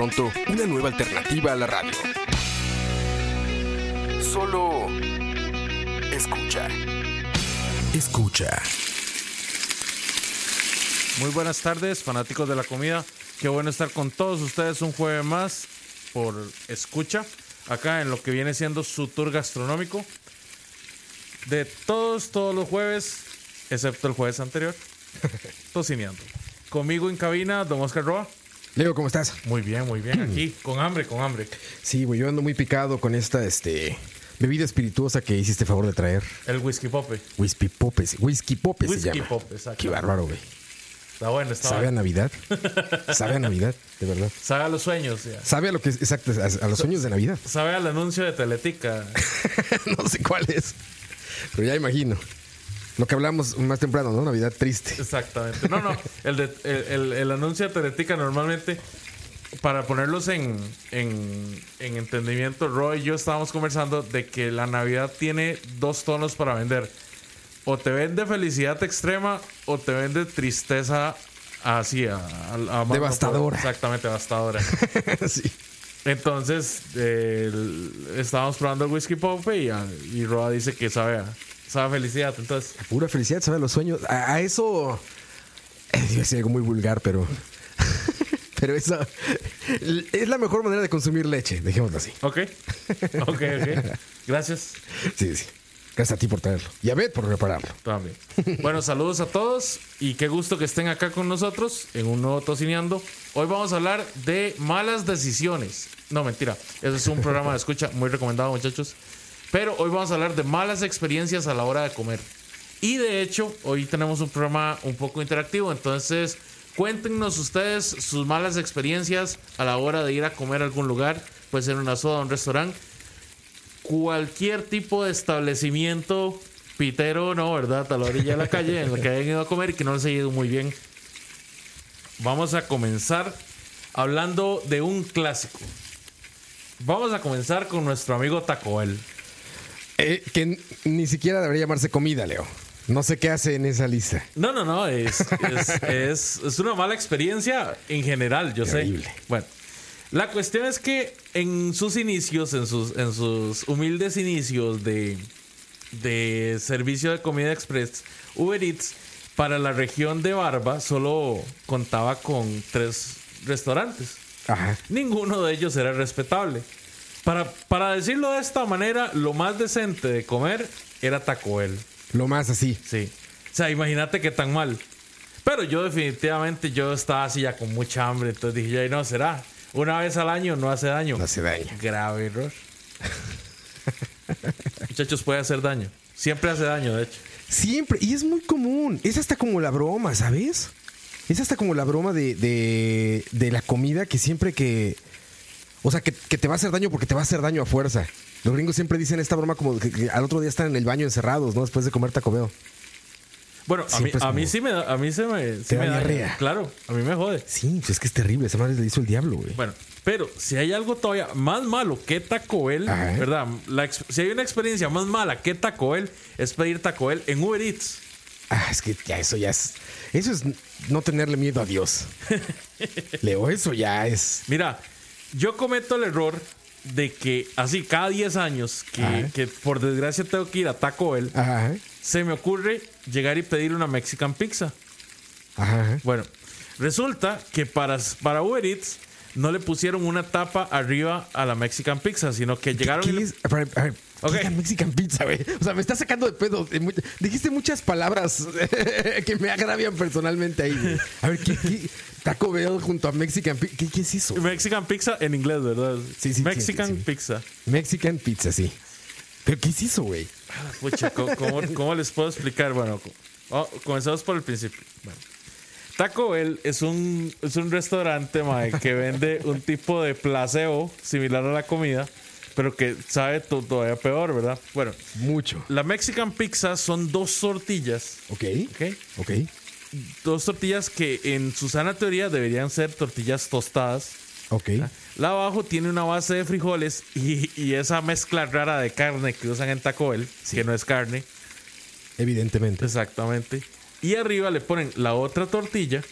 Pronto, una nueva alternativa a la radio. Solo escucha. Escucha. Muy buenas tardes, fanáticos de la comida. Qué bueno estar con todos ustedes un jueves más por escucha, acá en lo que viene siendo su tour gastronómico. De todos, todos los jueves, excepto el jueves anterior, tocineando. Conmigo en cabina, don Oscar Roa. Leo, ¿cómo estás? Muy bien, muy bien. Aquí, con hambre, con hambre. Sí, güey, yo ando muy picado con esta este, bebida espirituosa que hiciste favor de traer. El whisky pope. Whisky Popes. Whisky Popes se Whisky llama. Pop, exacto. Qué bárbaro, güey. Está bueno, está Sabe a. Navidad. Sabe a Navidad, de verdad. Sabe a los sueños, ya. Sabe a lo que es, exacto, a, a los sueños de Navidad. Sabe al anuncio de Teletica. no sé cuál es. Pero ya imagino. Lo que hablamos más temprano, ¿no? Navidad triste. Exactamente. No, no. El, de, el, el- el anuncio de Teletica normalmente, para ponerlos en, en, en entendimiento, Roy y yo estábamos conversando de que la Navidad tiene dos tonos para vender. O te vende felicidad extrema o te vende tristeza así, a, Devastadora. Exactamente, devastadora. sí. Entonces, eh, estábamos probando el whisky pop y, y Roa dice que sabe a, sabe a felicidad. Entonces, Pura felicidad, sabe a los sueños. A, a eso. eh, Iba a decir algo muy vulgar, pero. pero eso. Es la mejor manera de consumir leche, dejémoslo así. ok. Ok, ok. Gracias. Sí, sí. Gracias a ti por traerlo. Y a Beth por repararlo. También. Bueno, saludos a todos y qué gusto que estén acá con nosotros en un nuevo Tocineando. Hoy vamos a hablar de malas decisiones. No, mentira. Ese es un programa de escucha muy recomendado, muchachos. Pero hoy vamos a hablar de malas experiencias a la hora de comer. Y de hecho, hoy tenemos un programa un poco interactivo. Entonces, cuéntenos ustedes sus malas experiencias a la hora de ir a comer a algún lugar. Puede ser una soda, un restaurante cualquier tipo de establecimiento pitero, no, ¿verdad? A la orilla de la calle en el que hayan ido a comer y que no les haya ido muy bien. Vamos a comenzar hablando de un clásico. Vamos a comenzar con nuestro amigo Taco Bell. Eh, que ni siquiera debería llamarse comida, Leo. No sé qué hace en esa lista. No, no, no, es, es, es- es una mala experiencia en general, yo sé. Terrible. Bueno, la cuestión es que en sus inicios, en sus, en sus humildes inicios de, de servicio de comida express, Uber Eats para la región de Barba solo contaba con tres restaurantes. Ajá. Ninguno de ellos era respetable. Para, para decirlo de esta manera, lo más decente de comer era Taco Bell. Lo más así. Sí. O sea, imagínate qué tan mal. Pero yo definitivamente yo estaba así ya con mucha hambre. Entonces dije, ya no, será. Una vez al año no hace daño. No hace daño. Grave error. Muchachos, puede hacer daño. Siempre hace daño, de hecho. Siempre. Y es muy común. Es hasta como la broma, ¿sabes? Es hasta como la broma de, de, de la comida que siempre que. O sea, que, que te va a hacer daño porque te va a hacer daño a fuerza. Los gringos siempre dicen esta broma como que, que al otro día están en el baño encerrados, ¿no? Después de comer taco Bell. Bueno, a mí, a mí sí me da, a mí se me, sí Te da me diarrea. Claro, a mí me jode. Sí, pues es que es terrible. Esa madre le hizo el diablo, güey. Bueno, pero si hay algo todavía más malo que Taco Bell, Ajá. ¿verdad? La si hay una experiencia más mala que Taco Bell, es pedir Taco Bell en Uber Eats. Ah, es que ya eso ya es. Eso es no tenerle miedo a Dios. Leo, eso ya es. Mira, yo cometo el error de que así cada 10 años que, por desgracia tengo que ir a Taco Bell, Ajá, se me ocurre llegar y pedir una Mexican pizza. ajá. Bueno, resulta que para, para Uber Eats no le pusieron una tapa arriba a la Mexican pizza, sino que llegaron ¿Qué es? A ver, a ver, ¿qué Ok. es la Mexican pizza, güey? O sea, me está sacando de pedo. Dijiste muchas palabras que me agravian personalmente ahí. güey. A ver, ¿qué, qué? Taco Bell junto a Mexican pizza. ¿Qué, qué es eso? Mexican pizza en inglés, ¿verdad? Sí, sí, Mexican sí, sí. pizza. Mexican pizza, sí. ¿Pero qué es eso, güey? Pucha, ¿cómo, les puedo explicar? Bueno, oh, comenzamos por el principio. Bueno. Taco Bell es un, es un restaurante mae, que vende un tipo de placebo similar a la comida, pero que sabe to- todavía peor, ¿verdad? Bueno, Mucho. la Mexican Pizza son dos tortillas, Ok. ¿ok? Ok. Dos tortillas que en su sana teoría deberían ser tortillas tostadas. Ok. La abajo tiene una base de frijoles y, y esa mezcla rara de carne que usan en Taco Bell, que no es carne, Evidentemente. exactamente. Y arriba le ponen la otra tortilla.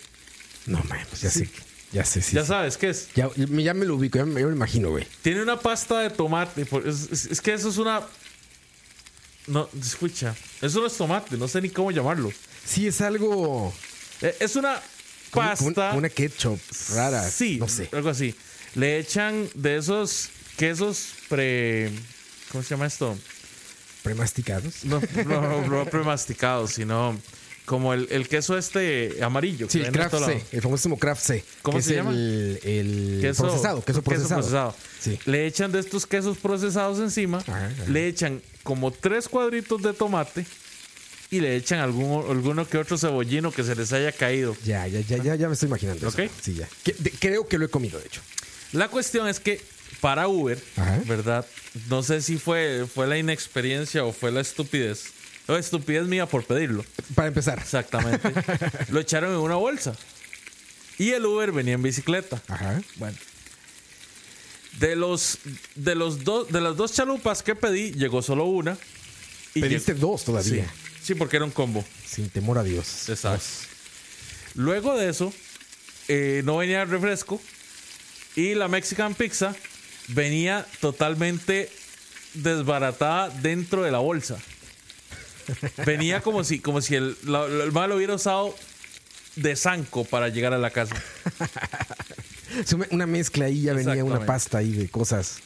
No mames, ya sé. Ya sé, sí. ya sí. sabes qué es. Ya, ya me lo ubico, ya me, ya me lo imagino, güey. Tiene una pasta de tomate. es- es que eso es una. No, escucha. Eso no es tomate, no sé ni cómo llamarlo. Sí, es algo. Eh, Es una pasta. una, ketchup rara. Sí, No sé. algo así. Le echan de esos quesos pre. ¿Cómo se llama esto? Premasticados. No, no, no premasticados, sino como el, el queso este amarillo. Sí, el Kraft C, el famosísimo Kraft C. ¿Cómo se es llama? El, el Queso- procesado, queso procesado. Sí. Le echan de estos quesos procesados encima. Ajá, ajá. Le echan como tres cuadritos de tomate. Y le echan algún, alguno que otro cebollino que se les haya caído. Ya, ya, ya, ya, ya me estoy imaginando. eso. Ok. Sí, ya. Que- de- creo que lo he comido, de hecho. La cuestión es que para Uber, Ajá. ¿verdad? No sé si fue, fue la inexperiencia o fue la estupidez. O estupidez mía por pedirlo. Para empezar. Exactamente. Lo echaron en una bolsa. Y el Uber venía en bicicleta. Ajá. Bueno. De los de los dos de las dos chalupas que pedí, llegó solo una. Y Pediste llegó- dos todavía. Sí, sí, porque era un combo. Sin temor a Dios. Exacto. Luego de eso, eh, no venía el refresco. Y la Mexican Pizza venía totalmente desbaratada dentro de la bolsa. Venía como si, como si el, la- el mal hubiera usado de zanco para llegar a la casa. Una- mezcla ahí, ya venía una pasta ahí de cosas.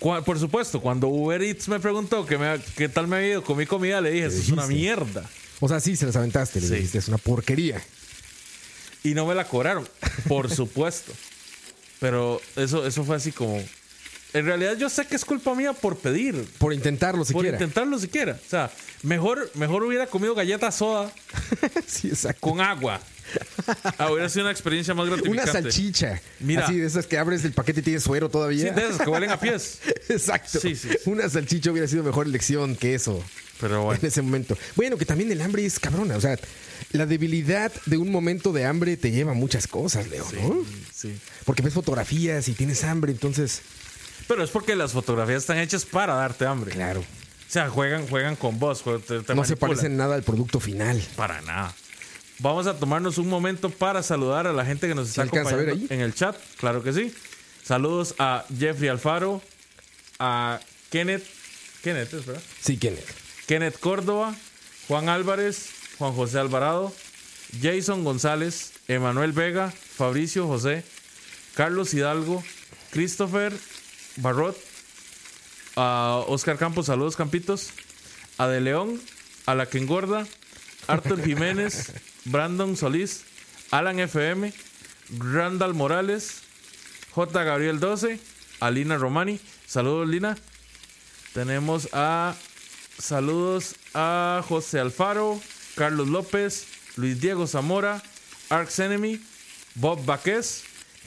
Por supuesto, cuando Uber Eats me preguntó qué, me- qué tal me había ido con mi comida, le dije, eso es una mierda. O sea, sí, se las aventaste, le Sí. dijiste, es una porquería. Y no me la cobraron, por supuesto. Pero eso, eso fue así como... En realidad yo sé que es culpa mía por pedir, Por intentarlo por siquiera. intentarlo siquiera. O sea, mejor, mejor hubiera comido galleta soda sí, exacto. con agua. Ah, hubiera sido una experiencia más Una gratificante. salchicha. Mira. Así de esas que abres el paquete y tiene suero Sí, todavía. de esas que huelen a pies. Exacto. Sí, sí. Una salchicha hubiera sido mejor elección que eso. Pero bueno. En ese momento. Bueno, que también el hambre es cabrona. O sea, la debilidad de un momento de hambre te lleva a muchas cosas, Leo, ¿no? Sí. Porque ves fotografías y tienes hambre, entonces. Pero es porque las fotografías están hechas para darte hambre. Claro. O sea, juegan, juegan con vos. jue- te- te no se parecen nada al producto final. Para nada. Vamos a tomarnos un momento para saludar a la gente que nos está acompañando en el chat. Claro que sí. Saludos a Jeffrey Alfaro, a Kenneth. Kenneth, ¿es verdad? Sí, Kenneth. Kenneth Córdoba, Juan Álvarez, Juan José Alvarado, Jason González, Emanuel Vega, Fabricio José, Carlos Hidalgo, Christopher Barrot, a Oscar Campos, saludos Campitos, a De León, a La Que Engorda, Arthur Jiménez, Brandon Solís, Alan FM, Randall Morales, J. Gabriel 12, a Lina Romani, saludos Lina. Tenemos a saludos a José Alfaro, Carlos López, Luis Diego Zamora, Arx Enemy, Bob Baquez,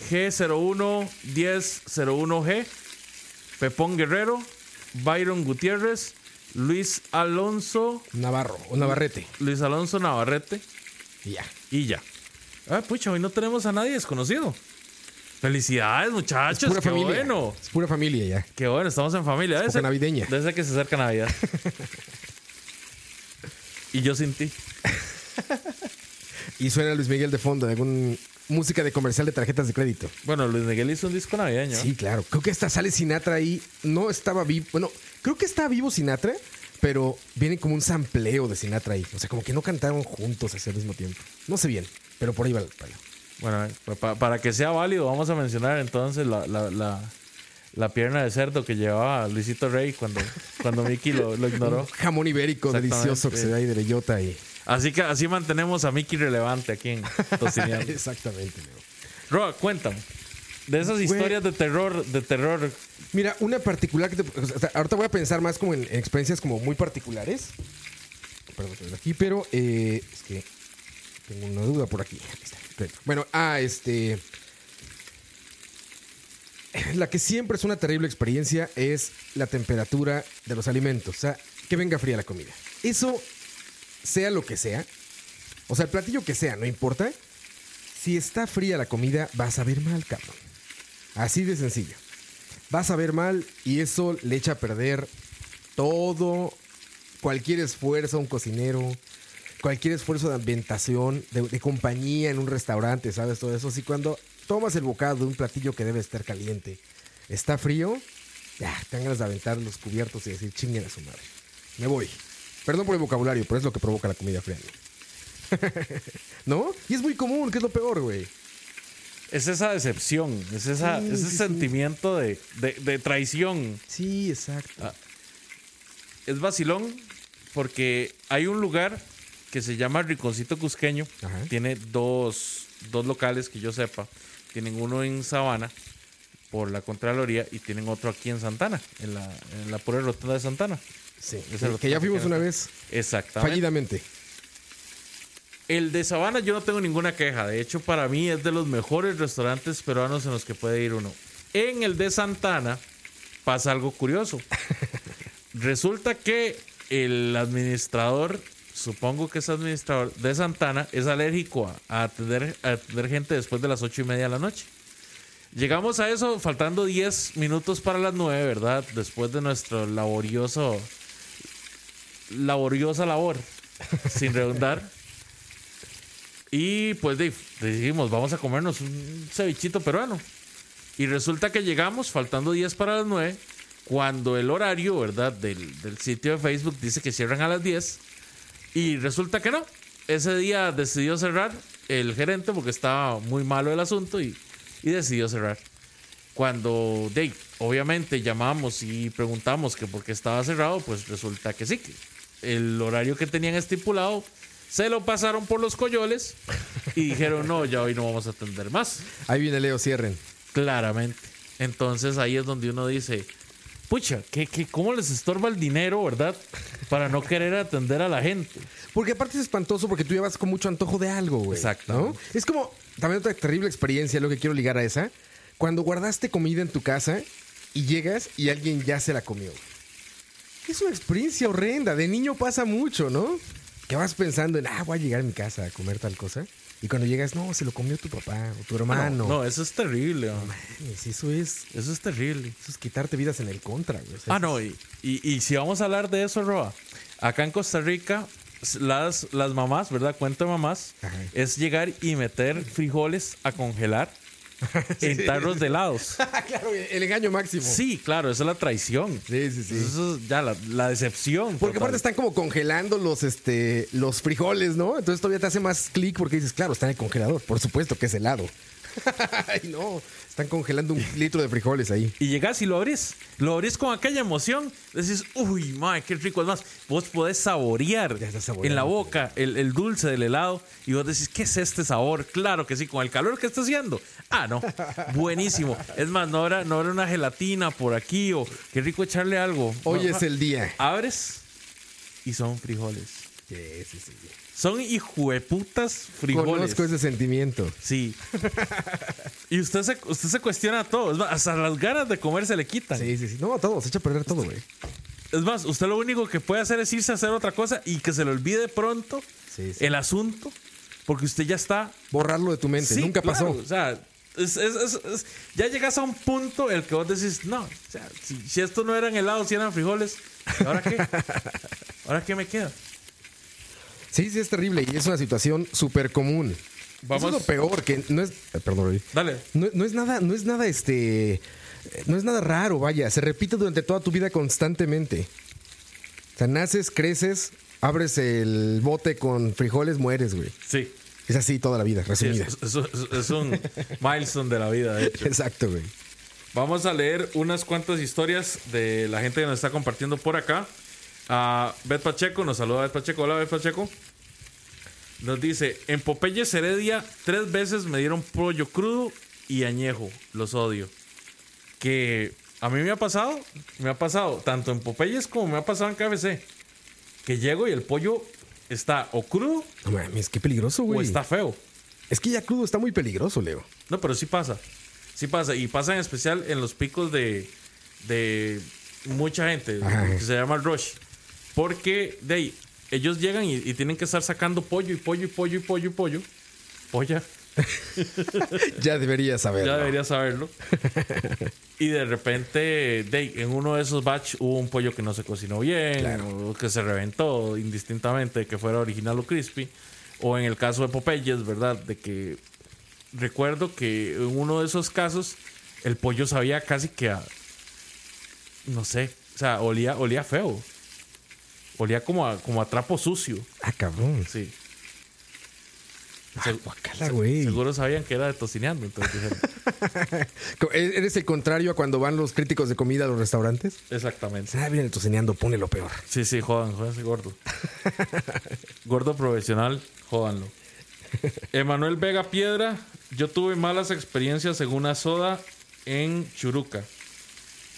G011001G, Pepón Guerrero, Byron Gutiérrez, Luis Alonso, Navarro, o Navarrete. Luis Alonso Navarrete Y ya. y ya. Ah, pucha, hoy no tenemos a nadie desconocido. Felicidades, muchachos. Pura qué familia. bueno. Es pura familia ya. Qué bueno, estamos en familia. Época ser- navideña. Desde que se acerca Navidad. y yo sin ti. Y suena Luis Miguel de fondo, algún música de comercial de tarjetas de crédito. Bueno, Luis Miguel hizo un disco navideño. Sí, claro. Creo que hasta sale Sinatra ahí. No estaba vivo. Bueno, creo que está vivo Sinatra, pero viene como un sampleo de Sinatra ahí. O sea, como que no cantaron juntos así al mismo tiempo. No sé bien, pero por ahí va el palo. Bueno, eh, pa- para que sea válido, vamos a mencionar entonces la, la, la, la pierna de cerdo que llevaba Luisito Rey cuando, cuando Mickey lo, lo ignoró. Un jamón ibérico delicioso que se da ahí de bellota y. Así que así mantenemos a Mickey relevante aquí en Tocineando. Exactamente, Leo. Roa, cuéntame. De esas historias de terror, de terror. Mira, una particular que te- o sea, ahorita voy a pensar más como en, en experiencias como muy particulares. Perdón, perdón, aquí, pero eh, es que Tengo una duda por aquí. Ahí está. Perfecto. Bueno, ah, este. La que siempre es una terrible experiencia es la temperatura de los alimentos. O sea, que venga fría la comida. Eso, sea lo que sea, o sea, el platillo que sea, no importa. Si está fría la comida, vas a ver mal, cabrón. Así de sencillo. Vas a ver mal y eso le echa a perder todo, cualquier esfuerzo a un cocinero, cualquier esfuerzo de ambientación, de, compañía en un restaurante, ¿sabes? Todo eso. Si cuando tomas el bocado de un platillo que debe estar caliente, está frío, ya, te ganas de aventar los cubiertos y decir, chinguen a su madre. Me voy. Perdón por el vocabulario, pero es lo que provoca la comida fría. ¿No? Y es muy común, que es lo peor, güey. Es esa decepción, es esa, Sí, ese sí, sí. sentimiento de, de- de traición. Sí, exacto. Ah. Es vacilón porque hay un lugar que se llama Rinconcito Cusqueño. Ajá. Tiene dos, dos locales que yo sepa. Tienen uno en Sabana por la Contraloría y tienen otro aquí en Santana, en la, en la pura rotonda de Santana. Sí, que, que ya fuimos una vez Exactamente. fallidamente. El de Sabana yo no tengo ninguna queja. De hecho, para mí es de los mejores restaurantes peruanos en los que puede ir uno. En el de Santana pasa algo curioso. Resulta que el administrador, supongo que es administrador de Santana, es alérgico a, a atender, a atender gente después de las ocho y media de la noche. Llegamos a eso faltando 10 minutos para las 9, ¿verdad? Después de nuestro laborioso. Laboriosa labor, sin redundar. Y pues dijimos, vamos a comernos un cevichito peruano. Y resulta que llegamos faltando 10 para las 9, cuando el horario, ¿verdad? Del, sitio de Facebook dice que cierran a las 10. Y resulta que no. Ese día decidió cerrar el gerente porque estaba muy malo el asunto y, y decidió cerrar. Cuando, de, obviamente, llamamos y preguntamos que por qué estaba cerrado, pues resulta que sí, el horario que tenían estipulado se lo pasaron por los coyoles y dijeron, no, ya hoy no vamos a atender más. Ahí viene Leo, cierren. Claramente. Entonces ahí es donde uno dice, pucha, ¿qué, qué, cómo les estorba el dinero, verdad? Para no querer atender a la gente. Porque aparte es espantoso porque tú ya vas con mucho antojo de algo, güey. Exacto. ¿no? Es como también otra terrible experiencia, lo que quiero ligar a esa. Cuando guardaste comida en tu casa y llegas y alguien ya se la comió. Es una experiencia horrenda. De niño pasa mucho, ¿no? Que vas pensando en, ah, voy a llegar a mi casa a comer tal cosa. Y cuando llegas, no, se lo comió tu papá o tu hermano. No, eso es terrible. Mames, eso es, Eso es terrible. eso es quitarte vidas en el contra, güey. O sea, Ah, no, y, y, y si vamos a hablar de eso, Roa, acá en Costa Rica, las, las mamás, ¿verdad? Cuento de mamás, Ajá. es llegar y meter frijoles a congelar en tarros de helados. claro, el engaño máximo. Sí, claro, esa es la traición. Sí, sí, sí. Eso es ya la, la decepción. Porque total. aparte están como congelando los, este, los frijoles, ¿no? Entonces todavía te hace más clic porque dices, claro, está en el congelador. Por supuesto que es helado. Ay, no. Están congelando un litro de frijoles ahí. Y llegas y lo abrís. Lo abrís con aquella emoción. Decís, uy, madre, qué rico. Es más, vos podés saborear en la boca el, el dulce del helado. Y vos decís, ¿qué es este sabor? Claro que sí, con el calor que está haciendo. Ah, no. Buenísimo. Es más, no habrá, no habrá una gelatina por aquí o qué rico echarle algo. Hoy No, es el día. Abres y son frijoles. Sí, sí, sí. Son hijueputas frijoles. Conozco ese sentimiento. Sí. y usted se, usted se cuestiona todo. Es más, hasta las ganas de comer se le quitan. Sí, sí, sí. No, todo. Se echa a perder todo, güey. Es más, usted lo único que puede hacer es irse a hacer otra cosa y que se le olvide pronto Sí, sí. el asunto, porque usted ya está. Borrarlo de tu mente. Sí, Nunca claro, pasó. O sea, es- es- es- es- ya llegas a un punto en el que vos decís, no, o sea, si, si esto no eran helados, si eran frijoles, ¿ahora qué? ¿Ahora qué me queda? Sí, sí, es terrible. Y es una situación súper común. Vamos- Eso es lo peor, que no es. eh, Perdón. Dale. No, no es nada, no es nada, este. No es nada raro, vaya. Se repite durante toda tu vida constantemente. O sea, naces, creces, abres el bote con frijoles, mueres, güey. Sí. Es así toda la vida, resumida. es, es- es- es un milestone de la vida, de hecho. Exacto, güey. Vamos a leer unas cuantas historias de la gente que nos está compartiendo por acá. A Beth Pacheco, nos saluda Beth Pacheco. Hola, Beth Pacheco. Nos dice: En Popeyes Heredia, tres veces me dieron pollo crudo y añejo. Los odio. Que a mí me ha pasado, me ha pasado tanto en Popeyes como me ha pasado en KFC. Que llego y el pollo está o crudo No mames, qué peligroso, o está feo. Es que ya crudo está muy peligroso, Leo. No, pero sí pasa. Sí pasa. Y pasa en especial en los picos de, de mucha gente, Ajá. que se llama el rush. Porque de ahí, ellos llegan y, y tienen que estar sacando pollo y pollo y pollo y pollo y pollo. Polla, Ya deberías saberlo. ya debería saberlo. y de repente, de en uno de esos batch hubo un pollo que no se cocinó bien, Claro. o que se reventó indistintamente de que fuera original o crispy. O en el caso de Popeyes, ¿verdad? De que recuerdo que en uno de esos casos el pollo sabía casi que a. No sé. O sea, olía, olía feo. Olía como a, como a trapo sucio. Ah, cabrón. Sí. Ah, guacala, güey. Seguro sabían que era de tocineando. Entonces dijeron, Co- ¿E-, ¿Eres el contrario a cuando van los críticos de comida a los restaurantes? exactamente. Ah, viene el tocineando, pone lo peor. Sí, sí, jodan, jodan ese gordo. gordo profesional, jodanlo. Emanuel Vega Piedra, yo tuve malas experiencias en una soda en Churuca.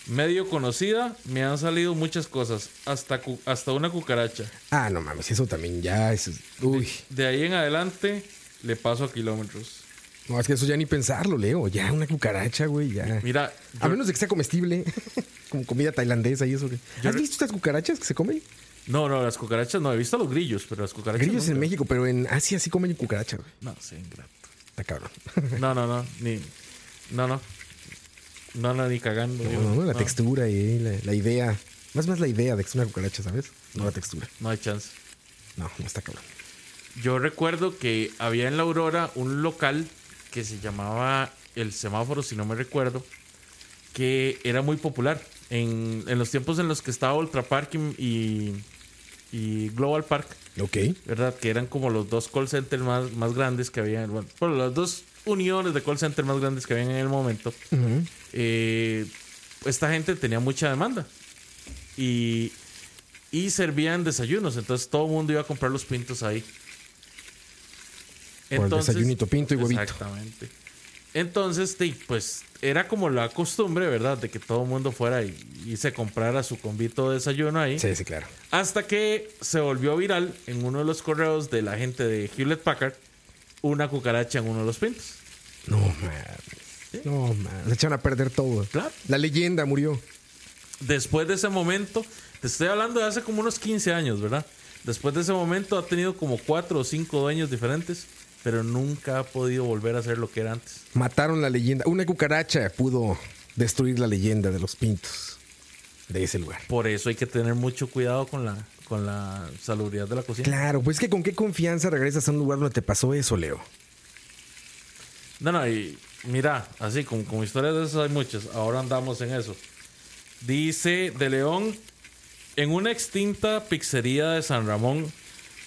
Medio conocida, me han salido muchas cosas, hasta, cu- hasta una cucaracha. Ah, no mames, eso también ya es. Uy. De ahí en adelante, le paso a kilómetros. No, es que eso ya ni pensarlo, Leo. Ya una cucaracha, güey, ya. Mira, A menos de que sea comestible, como comida tailandesa y eso. ¿Has visto estas cucarachas que se comen? no, no, las cucarachas no, he visto los grillos, pero las cucarachas. Grillos en. México, pero en Asia sí comen cucarachas, güey. No, sí, ingrato. Está cabrón. No, no, no, ni. No, no. No, no, ni cagando. No, no, la No, textura y la, la idea. Más más la idea de que es una cucaracha, ¿sabes? No la textura. No hay chance. No, no está cabrón. Yo recuerdo que había en la Aurora un local que se llamaba El Semáforo, si no me recuerdo, que era muy popular. En, en los tiempos en los que estaba Ultra Park y, y Global Park, Ok. ¿verdad? Que eran como los dos call centers más, más grandes que había. Bueno, bueno, las dos uniones de call center más grandes que había en el momento. Eh, esta gente tenía mucha demanda. Y, y servían desayunos. Entonces todo el mundo iba a comprar los pintos ahí. Por el desayunito, pinto y huevito. Exactamente. Entonces, pues era como la costumbre, ¿verdad? De que todo el mundo fuera y, y se comprara su convito de desayuno ahí. Sí, sí, claro. Hasta que se volvió viral en uno de los correos de la gente de Hewlett Packard una cucaracha en uno de los pintos. No, man. No, man. Se echaron a perder todo. Claro. La leyenda murió. Después de ese momento, te estoy hablando de hace como unos 15 años, ¿verdad? Después de ese momento ha tenido como cuatro o cinco dueños diferentes, pero nunca ha podido volver a ser lo que era antes. Mataron la leyenda. Una cucaracha pudo destruir la leyenda de los pintos de ese lugar. Por eso hay que tener mucho cuidado con la, con la salubridad de la cocina. Claro, pues que con qué confianza regresas a un lugar donde te pasó eso, Leo. No, no, y mira, así como, como historias de esas hay muchas. Ahora andamos en eso. Dice de León, en una extinta pizzería de San Ramón,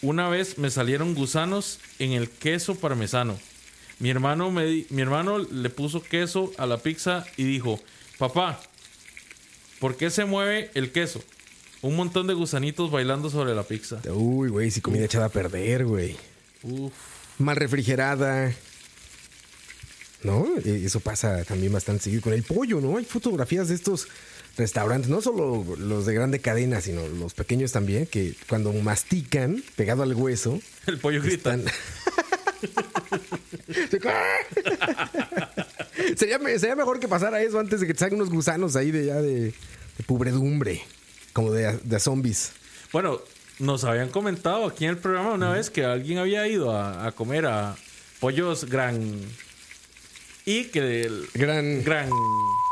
una vez me salieron gusanos en el queso parmesano. Mi hermano, me di- mi hermano le puso queso a la pizza y dijo, papá, ¿por qué se mueve el queso? Un montón de gusanitos bailando sobre la pizza. Uy, güey, si comida echada a perder, güey. Uf. Mal refrigerada. ¿No? Eso pasa también bastante seguido con el pollo, ¿no? Hay fotografías de estos restaurantes, no solo los de grande cadena, sino los pequeños también, que cuando mastican, pegado al hueso, El pollo grita. están... sería, me- sería mejor que pasara eso antes de que te salgan unos gusanos ahí de ya de, de pubredumbre, como de, de zombies. Bueno, nos habían comentado aquí en el programa una vez que alguien había ido a, a comer a pollos gran. Y que el. Gran... Gran.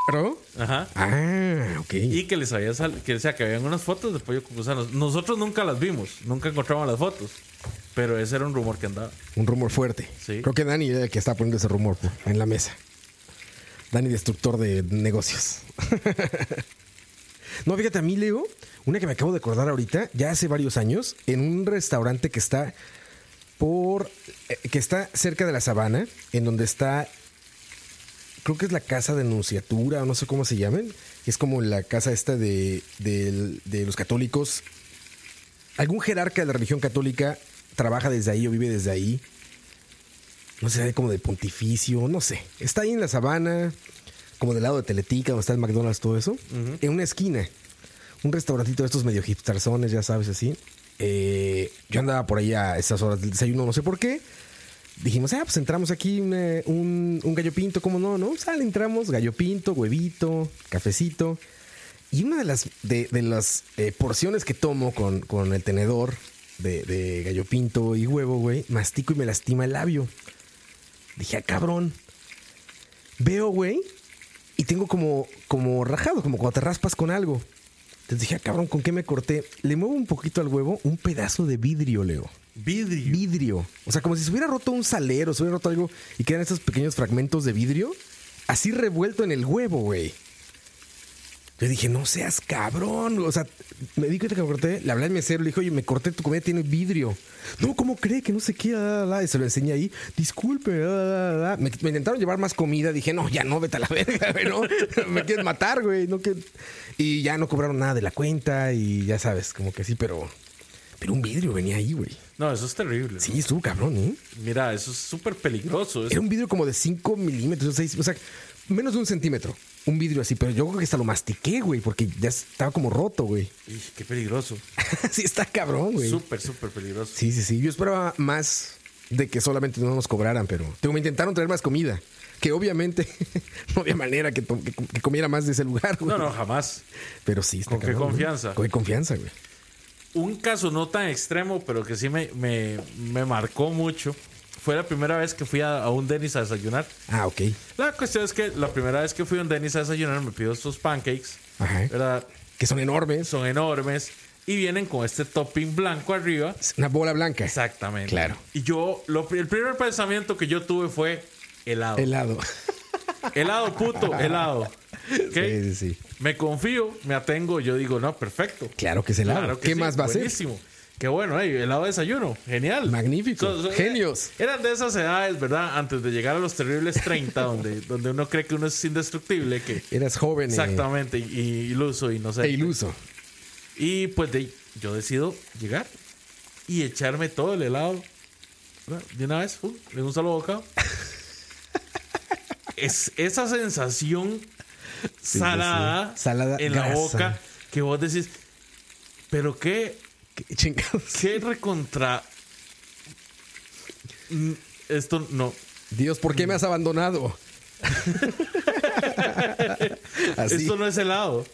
¿Ro? Ajá. Ah, ok. Y que les había sal- que decía que habían unas fotos de pollo con gusanos. Nosotros nunca las vimos, nunca encontramos las fotos. Pero ese era un rumor que andaba. Un rumor fuerte. Sí. Creo que Dani era el que está poniendo ese rumor en la mesa. Dani, destructor de negocios. no, fíjate, a mí, Leo, una que me acabo de acordar ahorita, ya hace varios años, en un restaurante que está por. eh, que está cerca de la sabana, en donde está. Creo que es la casa de enunciatura, o no sé cómo se llamen. Es como la casa esta de, de los católicos. Algún jerarca de la religión católica trabaja desde ahí o vive desde ahí. No sé, como de pontificio, no sé. Está ahí en la sabana, como del lado de Teletica, donde está el McDonald's, todo eso. En una esquina. Un restaurantito de estos medio hipsterzones, ya sabes, así. eh, yo andaba por ahí a esas horas del desayuno, no sé por qué. Dijimos, ah, pues entramos aquí un, un gallo pinto, ¿cómo no? ¿No? Sale, entramos, gallo pinto, huevito, cafecito. Y una de las, de, de las eh, porciones que tomo con, con el tenedor de, de gallo pinto y huevo, güey, mastico y me lastima el labio. Dije, ah, cabrón. Veo, güey, y tengo como, como rajado, como cuando te raspas con algo. Entonces dije, ah, cabrón, ¿con qué me corté? Le muevo un poquito al huevo, un pedazo de vidrio, Leo. Vidrio. Vidrio. O sea, como si se hubiera roto un salero, se hubiera roto algo y quedan estos pequeños fragmentos de vidrio, así revuelto en el huevo, güey. Le dije, no seas cabrón. O sea, me di cuenta que me corté. Le hablé al mesero, le dije, oye, me corté, tu comida tiene vidrio. No, ¿cómo cree que no sé qué? Ah, ah, ah. Y se lo enseñé ahí. Disculpe. Me, me intentaron llevar más comida. Dije, no, ya no, vete a la verga, güey. No, me quieres matar, güey. No, que... Y ya no cobraron nada de la cuenta. Y ya sabes, como que sí, pero. Pero un vidrio venía ahí, güey. No, eso es terrible. Sí, estuvo cabrón, ¿eh? Mira, eso es súper peligroso. Era un vidrio como de 5 milímetros, o sea, menos de un centímetro. Un vidrio así, pero yo creo que hasta lo mastiqué, güey, porque ya estaba como roto, güey. Qué peligroso. sí, está cabrón, güey. Súper, súper peligroso. Sí, sí, sí. Yo esperaba más de que solamente no nos cobraran, pero digo, me intentaron traer más comida. Que obviamente no había manera que, que- que comiera más de ese lugar, güey. No, no, jamás. Pero sí, está ¿Con qué güey. confianza? Con qué confianza, güey. Un caso no tan extremo, pero que sí me, me, me marcó mucho. Fue la primera vez que fui a, a un Dennis a desayunar. Ah, ok. La cuestión es que la primera vez que fui a un Dennis a desayunar me pidió estos pancakes. Ajá. ¿Verdad? Que son enormes. Son enormes y vienen con este topping blanco arriba. Es Una bola blanca. Exactamente. Claro. Y yo, lo, el primer pensamiento que yo tuve fue helado. Helado. helado, puto, helado. Sí, sí, sí. Me confío, me atengo, yo digo, no, perfecto. Claro que es helado. Claro que ¿Qué sí, más va a ser? Buenísimo. Qué bueno, hey, helado de desayuno. Genial. Magnífico. Genios. Eran de esas edades, ¿verdad? Antes de llegar a los terribles 30, donde, donde uno cree que uno es indestructible, que Eras joven. eh, exactamente, y, y iluso y no sé. E iluso. Y pues de, yo decido llegar y echarme todo el helado ¿verdad? de una vez, ¡fum! de un solo bocado. es esa sensación salada. Salada, en la boca que vos decís, pero qué, Qué chingados. qué recontra. Mm, Esto no. Dios, ¿por qué me has abandonado? Así. Esto no es helado.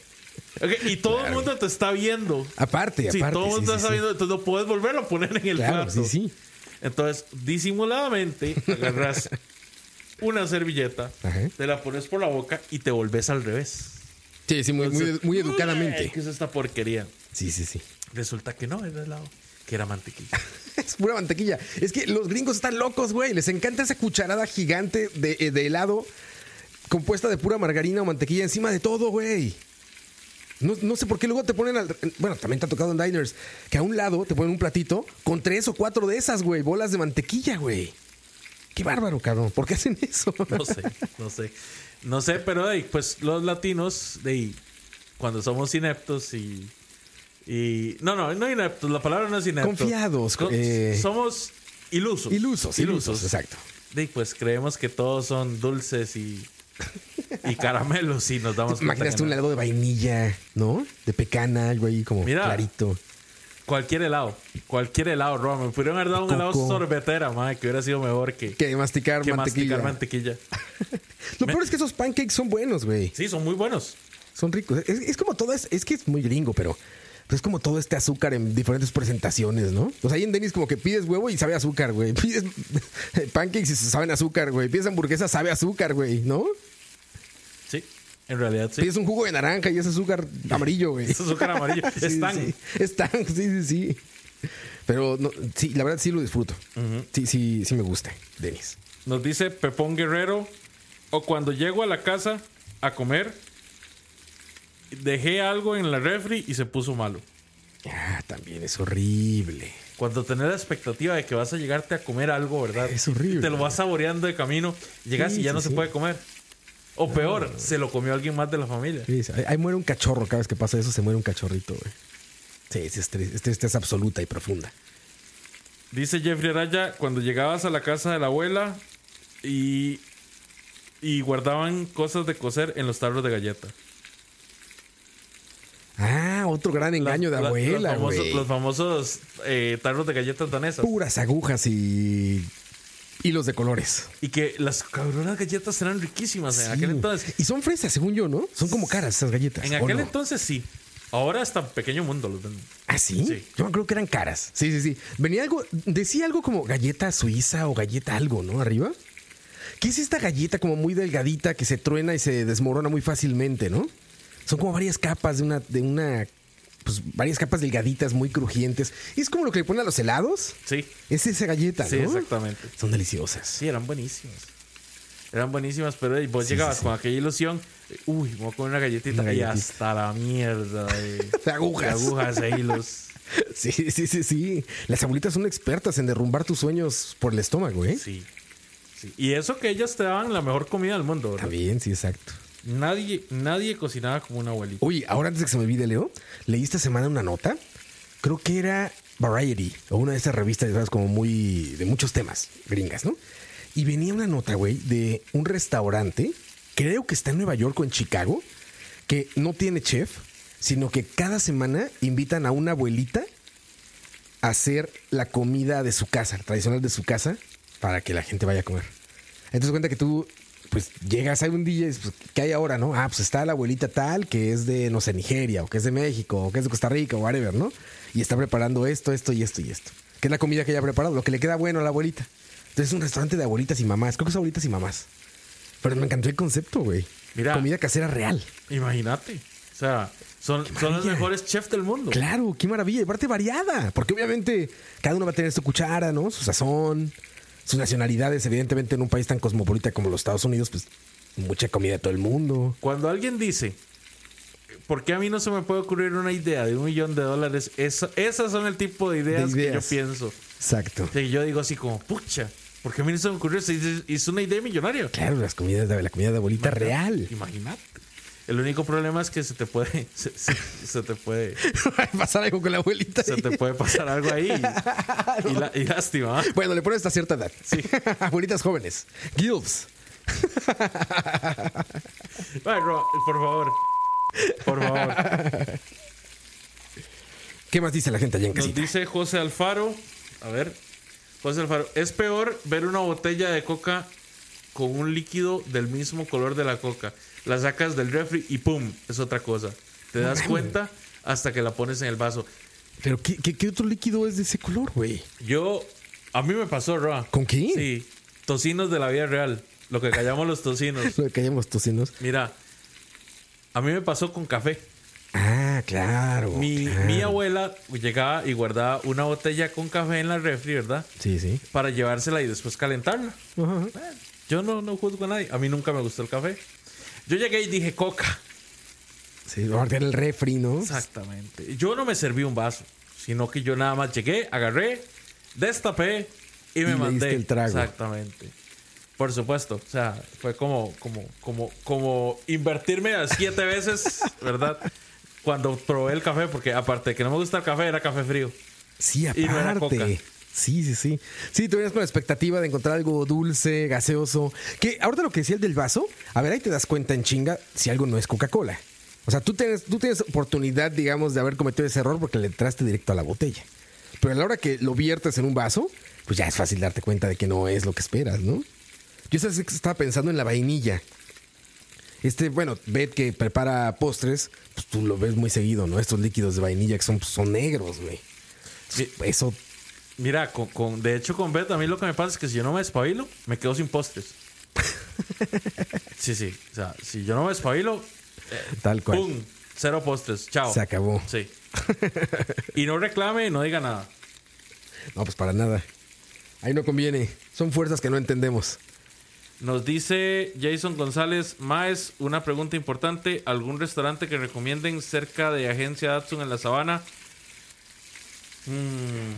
Y todo el mundo te está viendo. Aparte, Sí, aparte. todo el sí, mundo sí, está viendo, entonces no puedes volverlo a poner en el Claro, plato. sí, sí. Entonces, disimuladamente, agarras una servilleta, Ajá. te la pones por la boca y te volvés al revés. Sí, sí, muy, muy, Entonces, muy "Uy, educadamente. ¿Qué es esta porquería? Sí, sí, sí. Resulta que no, era helado, que era mantequilla. Es pura mantequilla. Es que los gringos están locos, güey. Les encanta esa cucharada gigante de, eh, de helado compuesta de pura margarina o mantequilla encima de todo, güey. No, no sé por qué luego te ponen al. Bueno, también te ha tocado en diners. Que a un lado te ponen un platito con tres o cuatro de esas, güey. Bolas de mantequilla, güey. Qué bárbaro, cabrón. ¿Por qué hacen eso? No sé, no sé. No sé, pero hey, pues los latinos, de cuando somos ineptos y. y no, no, no ineptos, la palabra no es inepto. Confiados, Co- eh. somos ilusos. Ilusos, ilusos, exacto. De, pues creemos que todos son dulces y, y caramelos y nos damos cuenta Imaginaste un helado de vainilla, ¿no? De pecana, algo ahí como Mira. clarito. Cualquier helado, cualquier helado, Roma. Me pudieron haber dado un helado sorbetera, madre, que hubiera sido mejor que, Que masticar que mantequilla. masticar mantequilla. Lo peor es que esos pancakes son buenos, güey. Sí, son muy buenos. Son ricos. Es, es como todo, es, es que es muy gringo, pero, es como todo este azúcar en diferentes presentaciones, ¿no? O sea, ahí en Denis como que pides huevo y sabe azúcar, güey. Pides pancakes y saben azúcar, güey. Pides hamburguesa, sabe azúcar, güey, ¿no? En realidad sí. Pides un jugo de naranja y es azúcar amarillo, güey. Es azúcar amarillo. Sí, Están. Sí. Están, sí, sí, sí. Pero no, sí, la verdad sí lo disfruto. Sí, sí, sí me gusta, Denis. Nos dice Pepón Guerrero. O cuando llego a la casa a comer, dejé algo en la refri y se puso malo. Ah, también es horrible. Cuando tenés la expectativa de que vas a llegarte a comer algo, ¿verdad? Es horrible. Te lo vas saboreando de camino, llegas Sí, y ya sí, no se sí. puede comer. O peor, se lo comió alguien más de la familia. Sí. Ahí, ahí muere un cachorro. Cada vez que pasa eso, se muere un cachorrito, güey. Sí, sí, es, tri- es tristeza absoluta y profunda. Dice Jeffrey Araya, cuando llegabas a la casa de la abuela y, y guardaban cosas de coser en los tarros de galleta. Ah, otro gran engaño La- de la- abuela, los famosos, los famosos eh, tarros de galletas danesas. Puras agujas y hilos de colores. Y que las cabronas galletas eran riquísimas en Sí. aquel entonces. Y son fresas, según yo, ¿no? Son como caras esas galletas. En ¿o aquel no? entonces sí. Ahora hasta pequeño mundo los venden. ¿Ah, sí? Sí. Yo creo que eran caras. Sí, sí, sí. Venía algo, decía algo como galleta suiza o galleta algo, ¿no? Arriba. ¿Qué es esta galleta como muy delgadita que se truena y se desmorona muy fácilmente, ¿no? Son como varias capas de una, de una, pues varias capas delgaditas muy crujientes. Es como lo que le ponen a los helados. Sí, Es esa galleta, sí, ¿no? exactamente. Son deliciosas. Sí, eran buenísimas. Eran buenísimas, pero y vos Sí, llegabas sí, con aquella ilusión. Uy, me voy a comer una galletita. Una Y galletita. hasta la mierda de, De agujas. de agujas e hilos. Sí, sí, sí, sí. Las abuelitas son expertas en derrumbar tus sueños por el estómago, ¿eh? Sí. sí. Y eso que ellas te daban la mejor comida del mundo, ¿verdad? También, sí, exacto. Nadie, nadie cocinaba como una abuelita. Oye, ahora antes de que se me olvide, Leo, leí esta semana una nota. Creo que era Variety, o una de esas revistas, ¿sabes? Como muy. de muchos temas, gringas, ¿no? Y venía una nota, güey, de un restaurante, creo que está en Nueva York o en Chicago, que no tiene chef, sino que cada semana invitan a una abuelita a hacer la comida de su casa, tradicional de su casa, para que la gente vaya a comer. Entonces cuenta que tú, pues llegas a un día y dices, pues, ¿qué hay ahora, no? Ah, pues está la abuelita tal que es de, no sé, Nigeria, o que es de México, o que es de Costa Rica, o whatever, ¿no? Y está preparando esto, esto y esto y esto. Que es la comida que ella ha preparado, lo que le queda bueno a la abuelita. Entonces es un restaurante de abuelitas y mamás. Creo que es abuelitas y mamás. Pero me encantó el concepto, güey. Mira. Comida casera real. Imagínate. O sea, son, son los mejores chefs del mundo. Claro, qué maravilla. Y aparte variada. Porque obviamente cada uno va a tener su cuchara, ¿no? Su sazón, sus nacionalidades. Evidentemente en un país tan cosmopolita como los Estados Unidos, pues mucha comida de todo el mundo. Cuando alguien dice, ¿por qué a mí no se me puede ocurrir una idea de un millón de dólares? Esa- esas son el tipo de ideas, De que yo pienso. Exacto. Que yo digo así como, pucha, ¿por qué a mí no se me ocurrió? Es, es una idea millonaria. Claro, las comidas de la comida de abuelita real. Imagínate. El único problema es que se te puede, se, se- se te puede, pasar algo con la abuelita. se te puede pasar algo ahí y, y la- y lástima. Bueno, le pones hasta cierta edad. Sí. Abuelitas jóvenes. Gilfs. Ay, Ro, por favor. Por favor. ¿Qué más dice la gente allá en Nos casita? dice José Alfaro. A ver. José Alfaro. Es peor ver una botella de coca con un líquido del mismo color de la coca. La sacas del refri y ¡pum! Es otra cosa. Te das cuenta hasta que la pones en el vaso. Pero ¿qué, qué, qué otro líquido es de ese color, güey? Yo. A mí me pasó, Roa. ¿Con qué? Sí. Tocinos de la vida real. Lo que callamos los tocinos. Lo que callamos tocinos. Mira. A mí me pasó con café. Ah, claro. Mi, claro. mi abuela llegaba y guardaba una botella con café en la refri, ¿verdad? Sí, sí. Para llevársela y después calentarla. Ajá. Yo no, no juzgo a nadie. A mí nunca me gustó el café. Yo llegué y dije coca. Sí, guardar el refri, ¿no? Exactamente. Yo no me serví un vaso, sino que yo nada más llegué, agarré, destapé y me le mandé. el trago. Exactamente. Por supuesto. O sea, fue como, como, como, como invertirme a siete veces, ¿verdad? Cuando probé el café, porque aparte de que no me gusta el café, era café frío. Sí, Y no era aparte. coca. Sí, sí, sí. Sí, tú venías con la expectativa de encontrar algo dulce, gaseoso. Que ahorita lo que decía el del vaso, a ver, ahí te das cuenta en chinga si algo no es Coca-Cola. O sea, tú tienes, tú tienes oportunidad, digamos, de haber cometido ese error porque le entraste directo a la botella. Pero a la hora que lo viertes en un vaso, pues ya es fácil darte cuenta de que no es lo que esperas, ¿no? Yo estaba pensando en la vainilla. Este, bueno, Beth que prepara postres, pues tú lo ves muy seguido, ¿no? Estos líquidos de vainilla que son, pues, son negros, güey. Eso Mira, con, con- de hecho con Beth a mí lo que me pasa es que si yo no me despabilo, me quedo sin postres. sí, sí. O sea, si yo no me despabilo, Tal cual. ¡pum! Cero postres. Chao. Se acabó. Sí. y no reclame, no diga nada. No, pues para nada. Ahí no conviene. Son fuerzas que no entendemos. Nos dice Jason González, Maes, una pregunta importante. ¿Algún restaurante que recomienden cerca de Agencia Datsun en la Sabana? Mm,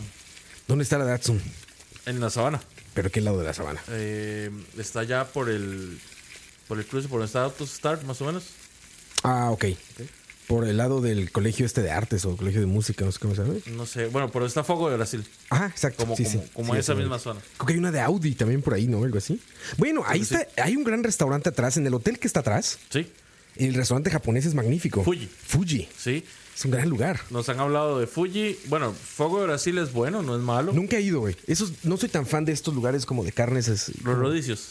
¿Dónde está la Datsun? en la Sabana. ¿Pero qué lado de la sabana? Eh, está ya por el por el cruce, por donde está Autos Start, más o menos. Ah, ok. Por el lado del colegio este de artes o colegio de música, no sé cómo se llama. No sé, bueno, pero está Fogo de Brasil. Ah, exacto. Como, sí, como, sí. como Sí, esa misma zona. Creo que hay una de Audi también por ahí, ¿no? Algo así. Bueno, ahí está. Hay un gran restaurante atrás. En el hotel que está atrás, Sí, el restaurante japonés es magnífico. Fuji. Fuji. sí. Es un gran lugar. Nos han hablado de Fuji. Bueno, Fuego de Brasil es bueno, no es malo. Nunca he ido, güey. Esos, no soy tan fan de estos lugares como de carnes. es- Los rodicios.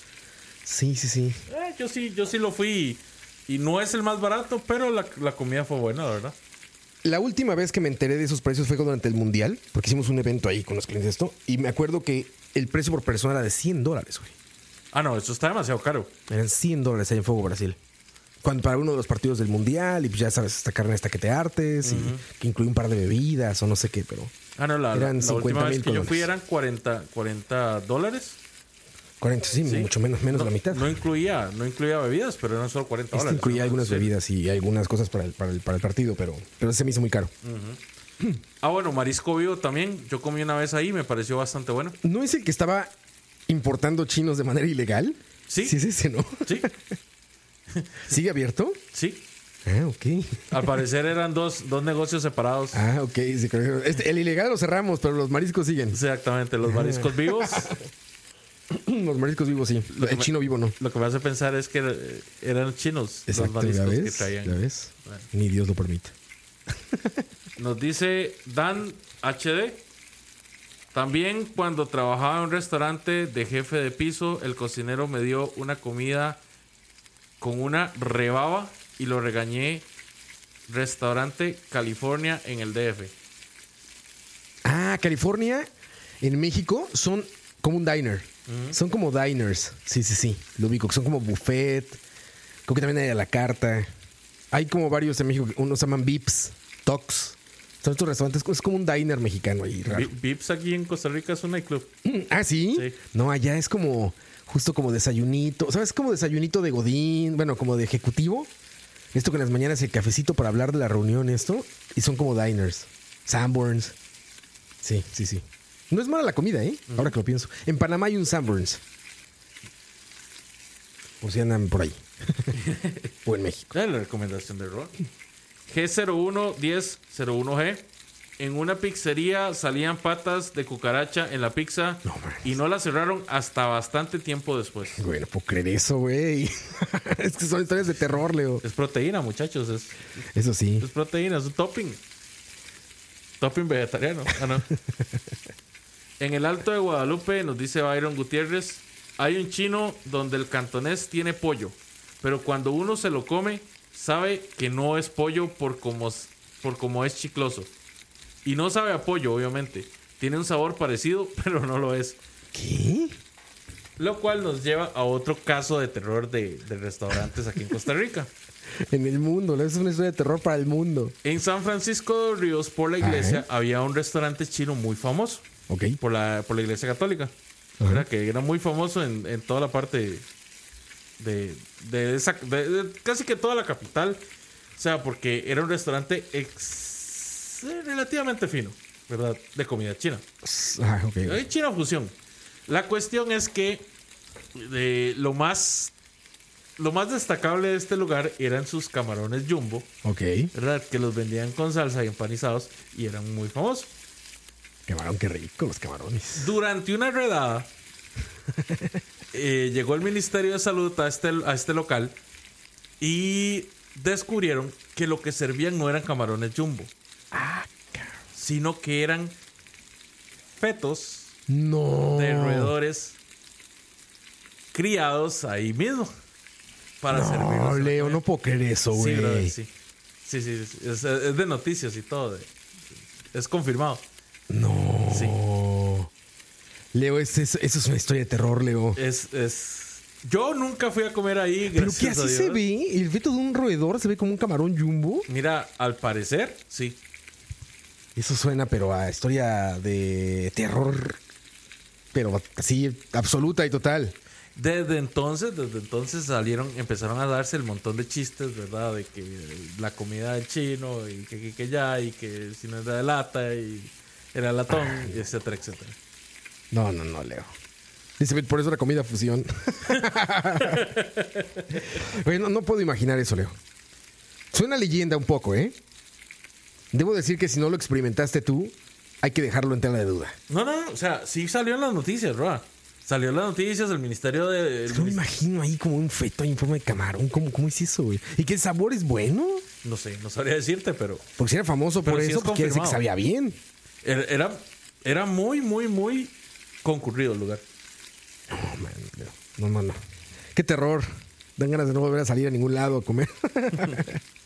Sí, sí, sí. Eh, yo sí, yo sí lo fui. Y, y no es el más barato, pero la, la comida fue buena, la verdad. La última vez que me enteré de esos precios fue durante el Mundial, porque hicimos un evento ahí con los clientes de esto, y me acuerdo que el precio por persona era de 100 dólares, güey. Ah, no, esto está demasiado caro. Eran 100 dólares ahí en Fuego Brasil. Cuando para uno de los partidos del Mundial, y pues ya sabes, esta carne esta que te hartes, y que incluye un par de bebidas o no sé qué, pero Ah, no, la, la- Eran la 50 última vez que yo fui eran 40, 40 dólares. 40, sí, Sí. mucho menos, menos no, la mitad. No incluía, no incluía bebidas, pero eran solo 40 Este dólares. incluía ¿no? algunas Sí. bebidas y algunas cosas para el, para el, para el partido, pero, pero se me hizo muy caro. Ah, bueno, marisco vivo también. Yo comí una vez ahí, me pareció bastante bueno. ¿No es el que estaba importando chinos de manera ilegal? Sí. Sí, es ese, ¿no? Sí, ¿Sigue abierto? sí. Ah, ok. Al parecer eran dos, dos negocios separados. Ah, ok. este, el ilegal lo cerramos, pero los mariscos siguen. Exactamente, los mariscos vivos. Los mariscos vivos sí. Lo El me- chino vivo no. Lo que me hace pensar es que eran chinos Exacto, los mariscos que traían. Ya ves. Bueno. Ni Dios lo permite. Nos dice Dan HD. También cuando trabajaba en un restaurante de jefe de piso, el cocinero me dio una comida con una rebaba y lo regañé. Restaurante California en el DF. Ah, California, en México, son como un diner. Son como diners. Sí, sí, sí. Lo ubico. Son como buffet. Creo que también hay a la carta. Hay como varios en México. Unos se llaman Vips, Tox. Son estos restaurantes. Es como un diner mexicano ahí, raro. Vi- Vips aquí en Costa Rica es un nightclub. Ah, ¿sí? Sí. No, allá es como justo como desayunito. ¿Sabes? Como desayunito de Godín, bueno, como de ejecutivo. Esto que en las mañanas el cafecito para hablar de la reunión, esto. Y son como diners. Sanborns. Sí, sí, sí. No es mala la comida, ¿eh? Ahora que lo pienso. En Panamá hay un Sanborns. Por si andan por ahí. o en México. Es la recomendación de Ron. G011001G. En una pizzería salían patas de cucaracha en la pizza No, y no la cerraron hasta bastante tiempo después. Güey, no puedo creer eso, güey. es que son historias de terror, Leo. Es proteína, muchachos. Es, Eso sí. es proteína, es un topping. Topping vegetariano. Ah, no. En el Alto de Guadalupe, nos dice Byron Gutiérrez, hay un chino donde el cantonés tiene pollo, pero cuando uno se lo come, sabe que no es pollo por como, por como es chicloso. Y no sabe a pollo, obviamente. Tiene un sabor parecido, pero no lo es. ¿Qué? Lo cual nos lleva a otro caso de terror de, de restaurantes aquí en Costa Rica. En el mundo. Es una historia de terror para el mundo. En San Francisco de Ríos, por la iglesia, había un restaurante chino muy famoso. Ok. Por la, por la iglesia católica. ¿verdad? Que era muy famoso en, en toda la parte de, de, esa- de- de casi que toda la capital. O sea, porque era un restaurante ex- relativamente fino, ¿verdad? De comida china. Ah, ok. Hay China fusión. La cuestión es que de lo más lo más destacable de este lugar eran sus camarones jumbo, Ok. ¿verdad? Que los vendían con salsa y empanizados y eran muy famosos. Camarón, qué rico los camarones. Durante una redada, eh, llegó el Ministerio de Salud a este, a este local y descubrieron que lo que servían no eran camarones jumbo, Ah, sino que eran fetos No. de roedores criados ahí mismo para No, servirlos. Leo, no puedo creer eso, Sí, güey. brother, sí. Sí, sí, sí. Es, es de noticias y todo. es confirmado. No. Sí. Leo, es- es- eso es una historia de terror, Leo. Es, es... Yo nunca fui a comer ahí. Pero que así se ve. El feto de un roedor se ve como un camarón jumbo. Mira, al parecer, sí. Eso suena, pero a historia de terror. Pero así, absoluta y total. Desde entonces, desde entonces salieron, empezaron a darse el montón de chistes, ¿verdad? De que la comida del chino y que, que, que ya, y que si no era de lata y era latón, etcétera, etcétera. No, no, no, Leo. Dice, por eso la comida fusión. Oye, no, no puedo imaginar eso, Leo. Suena leyenda un poco, ¿eh? Debo decir que si no lo experimentaste tú, hay que dejarlo en tela de duda. No, no, o sea, sí salió en las noticias, Roa. Salió en las noticias, el Ministerio de. No me imagino ahí como un feto en forma de camarón. ¿Cómo, cómo es eso, güey? ¿Y que el sabor es bueno? No sé, no sabría decirte, pero. Porque si era famoso por sí eso, es pues quiere decir que sabía bien. Era, era, era muy, muy, muy concurrido el lugar. No, man, no, no, no. Qué terror. Dan ganas de no volver a salir a ningún lado a comer.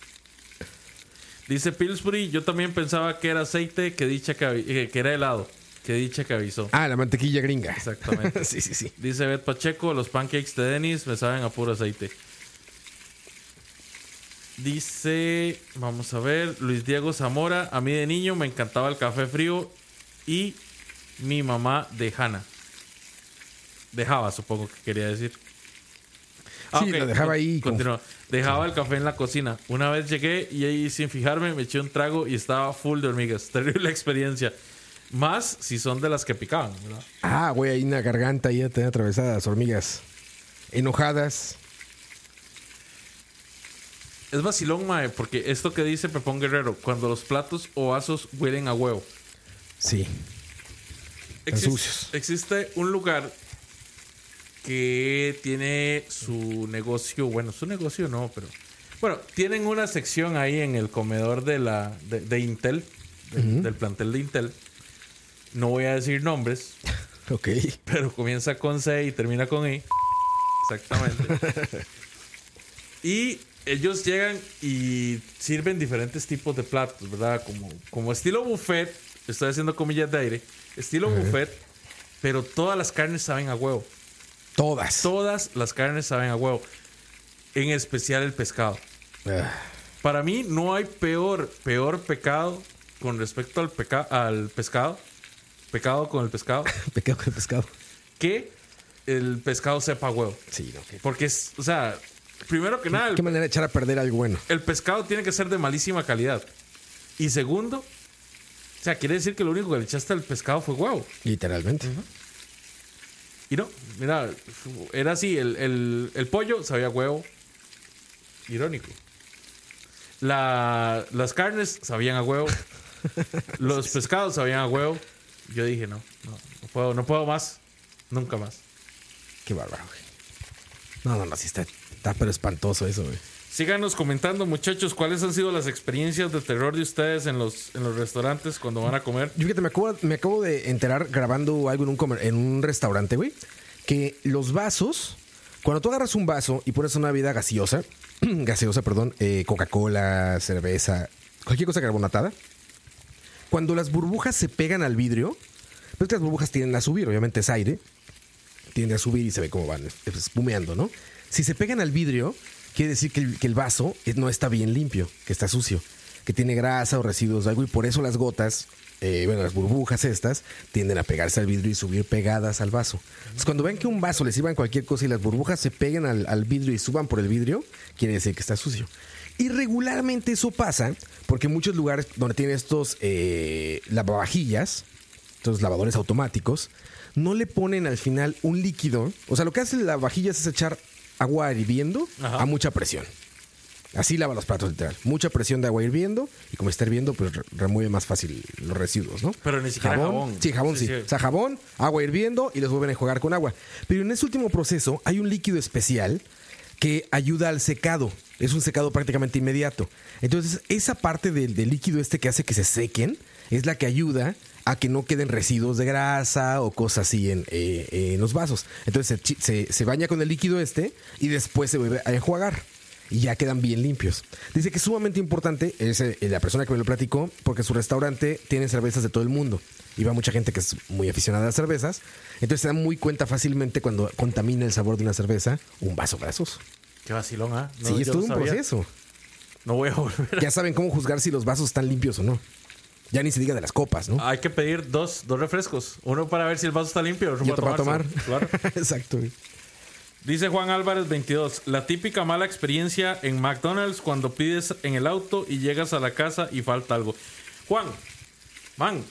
Dice Pillsbury, yo también pensaba que era aceite, que dicha que, eh, que era helado, que dicha que avisó. ah, la mantequilla gringa. Exactamente. sí, sí, sí. Dice Beth Pacheco, los pancakes de Denis me saben a puro aceite. Dice, vamos a ver, Luis Diego Zamora, a mí de niño me encantaba el café frío y mi mamá de Hanna. Dejaba, supongo que quería decir. Sí, lo dejaba ahí Continúa. Dejaba el café en la cocina. Una vez llegué y ahí sin fijarme me eché un trago y estaba full de hormigas. Terrible experiencia. Más si son de las que picaban, ¿verdad? Ah, güey, hay una garganta ahí a tener atravesadas, hormigas enojadas. Es vacilón, mae, porque esto que dice Pepón Guerrero, cuando los platos o vasos huelen a huevo. Sí. Están Exis- sucios. Existe un lugar que tiene su negocio, bueno, su negocio no, pero bueno, tienen una sección ahí en el comedor de la de, de Intel, del- del plantel de Intel. No voy a decir nombres, Ok. pero comienza con C y termina con I. Exactamente. y ellos llegan y sirven diferentes tipos de platos, ¿verdad? Como, como estilo buffet, estoy haciendo comillas de aire, estilo buffet, pero todas las carnes saben a huevo. Todas. Todas las carnes saben a huevo. En especial el pescado. Ah, Para mí no hay peor, peor pecado con respecto al, peca al pescado. Pecado con el pescado. pecado con pescado. que el pescado sepa a huevo. Sí, no. qué- Porque es, o sea, primero que nada, ¿Qué el, manera de echar a perder algo bueno? el pescado tiene que ser de malísima calidad. Y segundo, o sea, quiere decir que lo único que le echaste al pescado fue huevo. Literalmente. Y no, mira, era así, el, el- el pollo sabía a huevo. Irónico. La- las carnes sabían a huevo. Los pescados sabían a huevo. Yo dije, no, no, no puedo, no puedo más. Nunca más. Qué bárbaro, güey. No, no, no, sí está, está pero espantoso eso, güey. Síganos comentando, muchachos, cuáles han sido las experiencias de terror de ustedes en los, en los restaurantes cuando van a comer. Yo fíjate, me acabo, me acabo de enterar grabando algo en un, comer- en un restaurante, güey, que los vasos, cuando tú agarras un vaso y pones una bebida gaseosa, gaseosa, perdón, eh, Coca-Cola, cerveza, cualquier cosa carbonatada, cuando las burbujas se pegan al vidrio, pues las burbujas tienden a subir, obviamente es aire, tiende a subir y se ve cómo van es- espumeando, ¿no? Si se pegan al vidrio, quiere decir que el, vaso eh, no está bien limpio, que está sucio, que tiene grasa o residuos de algo y por eso las gotas, eh, bueno, las burbujas estas, tienden a pegarse al vidrio y subir pegadas al vaso. Entonces, cuando ven que un vaso le sirvan cualquier cosa y las burbujas se peguen al, vidrio y suban por el vidrio, quiere decir que está sucio. Y regularmente eso pasa porque muchos lugares donde tienen estos eh, lavavajillas, estos lavadores automáticos, no le ponen al final un líquido. O sea, lo que hace la vajilla es echar agua hirviendo Ajá. a mucha presión. Así lava los platos, literal. Mucha presión de agua hirviendo y como está hirviendo, pues re- remueve más fácil los residuos, ¿no? Pero ni siquiera jabón. Sí, jabón Sí, sí. sí. O sea, jabón, agua hirviendo y los vuelven a jugar con agua. Pero en ese último proceso hay un líquido especial que ayuda al secado. Es un secado prácticamente inmediato. Entonces, esa parte del, del líquido este que hace que se sequen es la que ayuda a que no queden residuos de grasa o cosas así en, eh, eh, en los vasos. Entonces, se, se- se baña con el líquido este y después se vuelve a enjuagar. Y ya quedan bien limpios. Dice que es sumamente importante, es eh, la persona que me lo platicó, porque su restaurante tiene cervezas de todo el mundo. Y va mucha gente que es muy aficionada a las cervezas. Entonces se da muy cuenta fácilmente cuando contamina el sabor de una cerveza un vaso grasoso. Qué vacilón, ¿ah? No, sí, es todo un sabía. proceso. No voy a volver. Ya saben cómo juzgar si los vasos están limpios o no. Ya ni se diga de las copas, ¿no? Hay que pedir dos, dos refrescos. Uno para ver si el vaso está limpio, otro y otro para tomar. Claro. Exacto. Dice Juan Álvarez 22, la típica mala experiencia en McDonald's cuando pides en el auto y llegas a la casa y falta algo. Juan, man,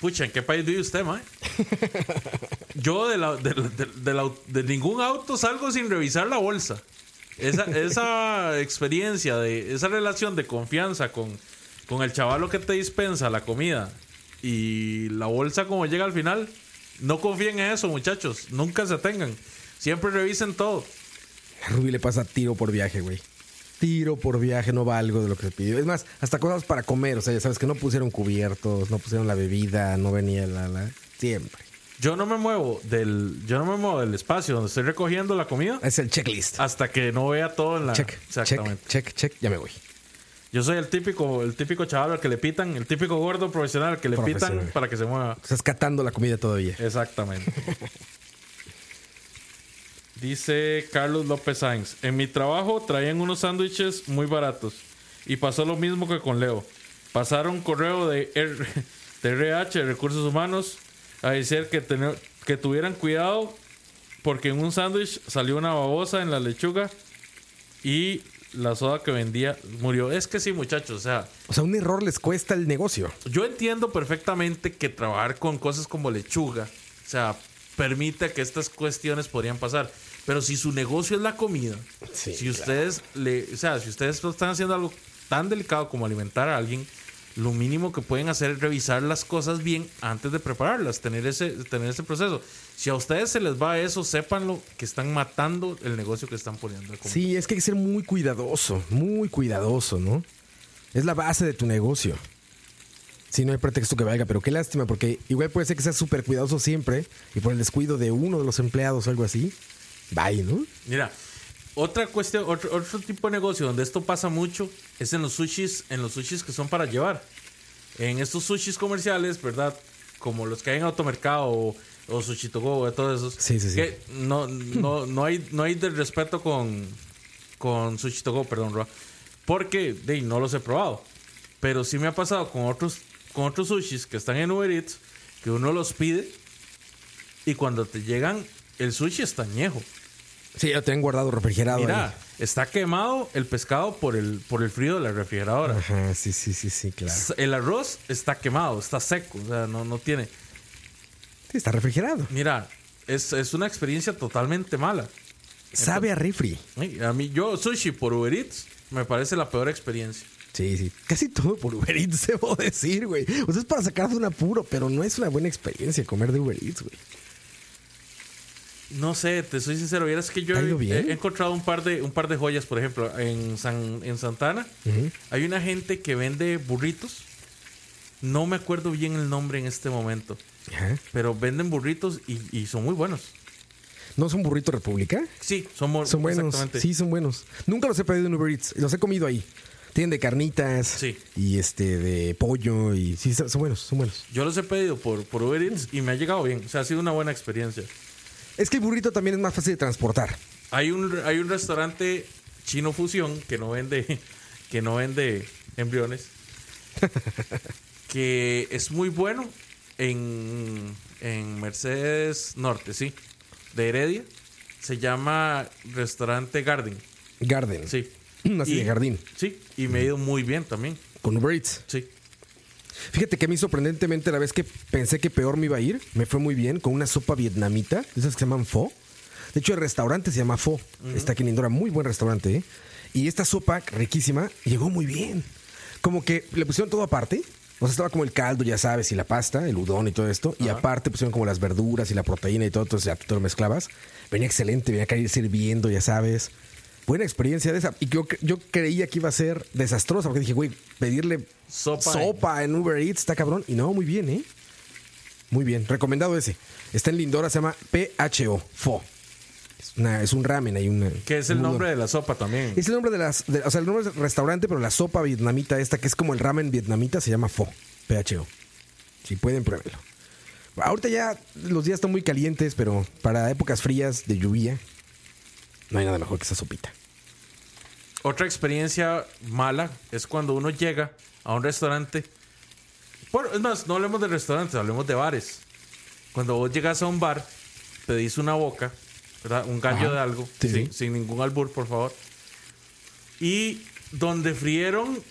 pucha, ¿en qué país vive usted, man? Yo de, la- de, de- de la- de ningún auto salgo sin revisar la bolsa. Esa, esa experiencia, de esa relación de confianza con, con el chavalo que te dispensa la comida y la bolsa como llega al final, No confíen en eso, muchachos. Nunca se tengan. Siempre revisen todo. A Ruby le pasa tiro por viaje, güey. Tiro por viaje, no va algo de lo que se pidió. Es más, hasta cosas para comer. O sea, ya sabes que no pusieron cubiertos, no pusieron la bebida, no venía la. la siempre. Yo no me muevo del, yo no me muevo del espacio donde estoy recogiendo la comida Es el checklist. hasta que no vea todo en la. check, Exactamente. check, check, check. Ya me voy. Yo soy el típico, el típico chaval al que le pitan, el típico gordo profesional al que le pitan para que se mueva. Estás catando la comida todavía. Exactamente. Dice Carlos López Sainz. En mi trabajo traían unos sándwiches muy baratos. Y pasó lo mismo que con Leo. Pasaron correo de, R- de RH, Recursos Humanos, a decir que, tener- que tuvieran cuidado porque en un sándwich salió una babosa en la lechuga y la soda que vendía murió. Es que sí, muchachos. O sea, O sea, un error les cuesta el negocio. yo entiendo perfectamente que trabajar con cosas como lechuga, o sea, permite que estas cuestiones podrían pasar. Pero si su negocio es la comida, Sí, si ustedes le, o sea, si ustedes están haciendo algo tan delicado como alimentar a alguien, lo mínimo que pueden hacer es revisar las cosas bien antes de prepararlas, tener ese, tener ese proceso. Si a ustedes se les va eso, sépanlo que están matando el negocio que están poniendo. Sí, es que hay que ser muy cuidadoso, muy cuidadoso, ¿no? Es la base de tu negocio. Sí, no hay pretexto que valga, pero qué lástima, porque igual puede ser que seas súper cuidadoso siempre y por el descuido de uno de los empleados o algo así, bye, ¿no? Mira, otra cuestión, otro, otro tipo de negocio donde esto pasa mucho es en los sushis, en los sushis que son para llevar. En estos sushis comerciales, ¿verdad? Como los que hay en automercado o, o sushi to go, o todos esos. Sí, sí, sí. Que no, no, no hay, no hay de respeto con, con sushi to go, perdón, Roa. Porque de, no los he probado. Pero sí me ha pasado con otros, con otros sushis que están en Uber Eats, que uno los pide y cuando te llegan, el sushi está añejo. Sí, lo tienen guardado refrigerado. Mira, ahí. está quemado el pescado por el, por el frío de la refrigeradora. Ajá, sí, sí, sí, sí, claro. El arroz está quemado, está seco, o sea, no, no tiene. Sí, está refrigerado. Mira, es, es una experiencia totalmente mala. Sabe a refri. A mí, yo, sushi por Uber Eats, me parece la peor experiencia. Sí, sí. Casi todo por Uber Eats, debo decir, güey. O sea, es para sacar de un apuro, pero no es una buena experiencia comer de Uber Eats, güey. No sé, te soy sincero, vieras que yo ¿Te ha he, encontrado un par de un par de joyas, por ejemplo, en San en Santana hay una gente que vende burritos. No me acuerdo bien el nombre en este momento, Ajá. pero venden burritos y, y son muy buenos. ¿No son burrito república? Sí, son, Son buenos. Exactamente. Sí, son buenos. Nunca los he pedido en Uber Eats. Los he comido ahí. Tienen de carnitas. Sí. Y este, de pollo. Y sí, son son buenos, son buenos. Yo los he pedido por, por Uber Eats y me ha llegado bien. O sea, ha sido una buena experiencia. Es que el burrito también es más fácil de transportar. Hay un, hay un restaurante chino fusión que no vende, que no vende embriones. que es muy bueno en, en Mercedes Norte, sí. De Heredia. Se llama Restaurante Garden. Garden. Sí. Así Y- de jardín. Sí. Y me ha ido muy bien también. Con Uber Eats. Sí. Fíjate que a mí sorprendentemente la vez que pensé que peor me iba a ir, me fue muy bien con una sopa vietnamita, esas que se llaman pho. De hecho, el restaurante se llama Pho. Está aquí en Indora, muy buen restaurante. ¿eh? Y esta sopa riquísima llegó muy bien. Como que le pusieron todo aparte. O sea, estaba como el caldo, ya sabes, y la pasta, el udón y todo esto. Y aparte pusieron como las verduras y la proteína y todo. Entonces ya tú te lo mezclabas. Venía excelente, venía a caer sirviendo, ya sabes. Buena experiencia de esa. Y yo, yo creía que iba a ser desastrosa porque dije, güey, pedirle Sopa. sopa en Uber Eats está cabrón. Y no, muy bien, ¿eh? Muy bien. Recomendado ese. Está en Lindora, se llama PHO, Fo. Es, una- es un ramen, hay una. Que es el nombre de la sopa también. Es el nombre de las. de- o sea, el nombre del restaurante, pero la sopa vietnamita, esta que es como el ramen vietnamita, se llama Fo. PHO. Si pueden, pruébenlo. Ahorita ya los días están muy calientes, pero para épocas frías de lluvia, no hay nada mejor que esa sopita. Otra experiencia mala es cuando uno llega a un restaurante. Bueno, es más, no hablemos de restaurantes, hablemos de bares. Cuando vos llegas a un bar, pedís una boca, ¿verdad? Un gallo Ajá. de algo, Sí, sin, ningún albur, por favor. Y donde frieron,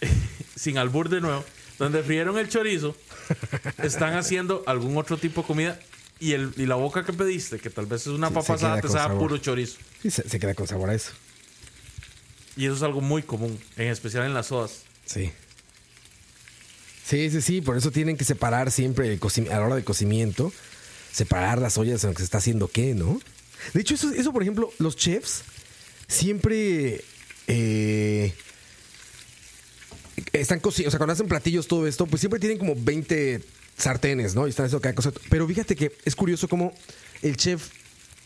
sin albur de nuevo, donde frieron el chorizo, están haciendo algún otro tipo de comida. Y, el, y la boca que pediste, que tal vez es una Sí, papa asada, te sabe puro chorizo. Sí, se, se queda con sabor a eso. Y eso es algo muy común, en especial en las sodas. Sí. Sí, sí, sí, por eso tienen que separar siempre el a la hora de cocimiento, separar las ollas en que se está haciendo qué, ¿no? De hecho, eso, eso por ejemplo, los chefs siempre eh, están cocinando, o sea, cuando hacen platillos, todo esto, pues siempre tienen como 20 sartenes, ¿no? Y están haciendo cada cosa. Pero fíjate que es curioso cómo el chef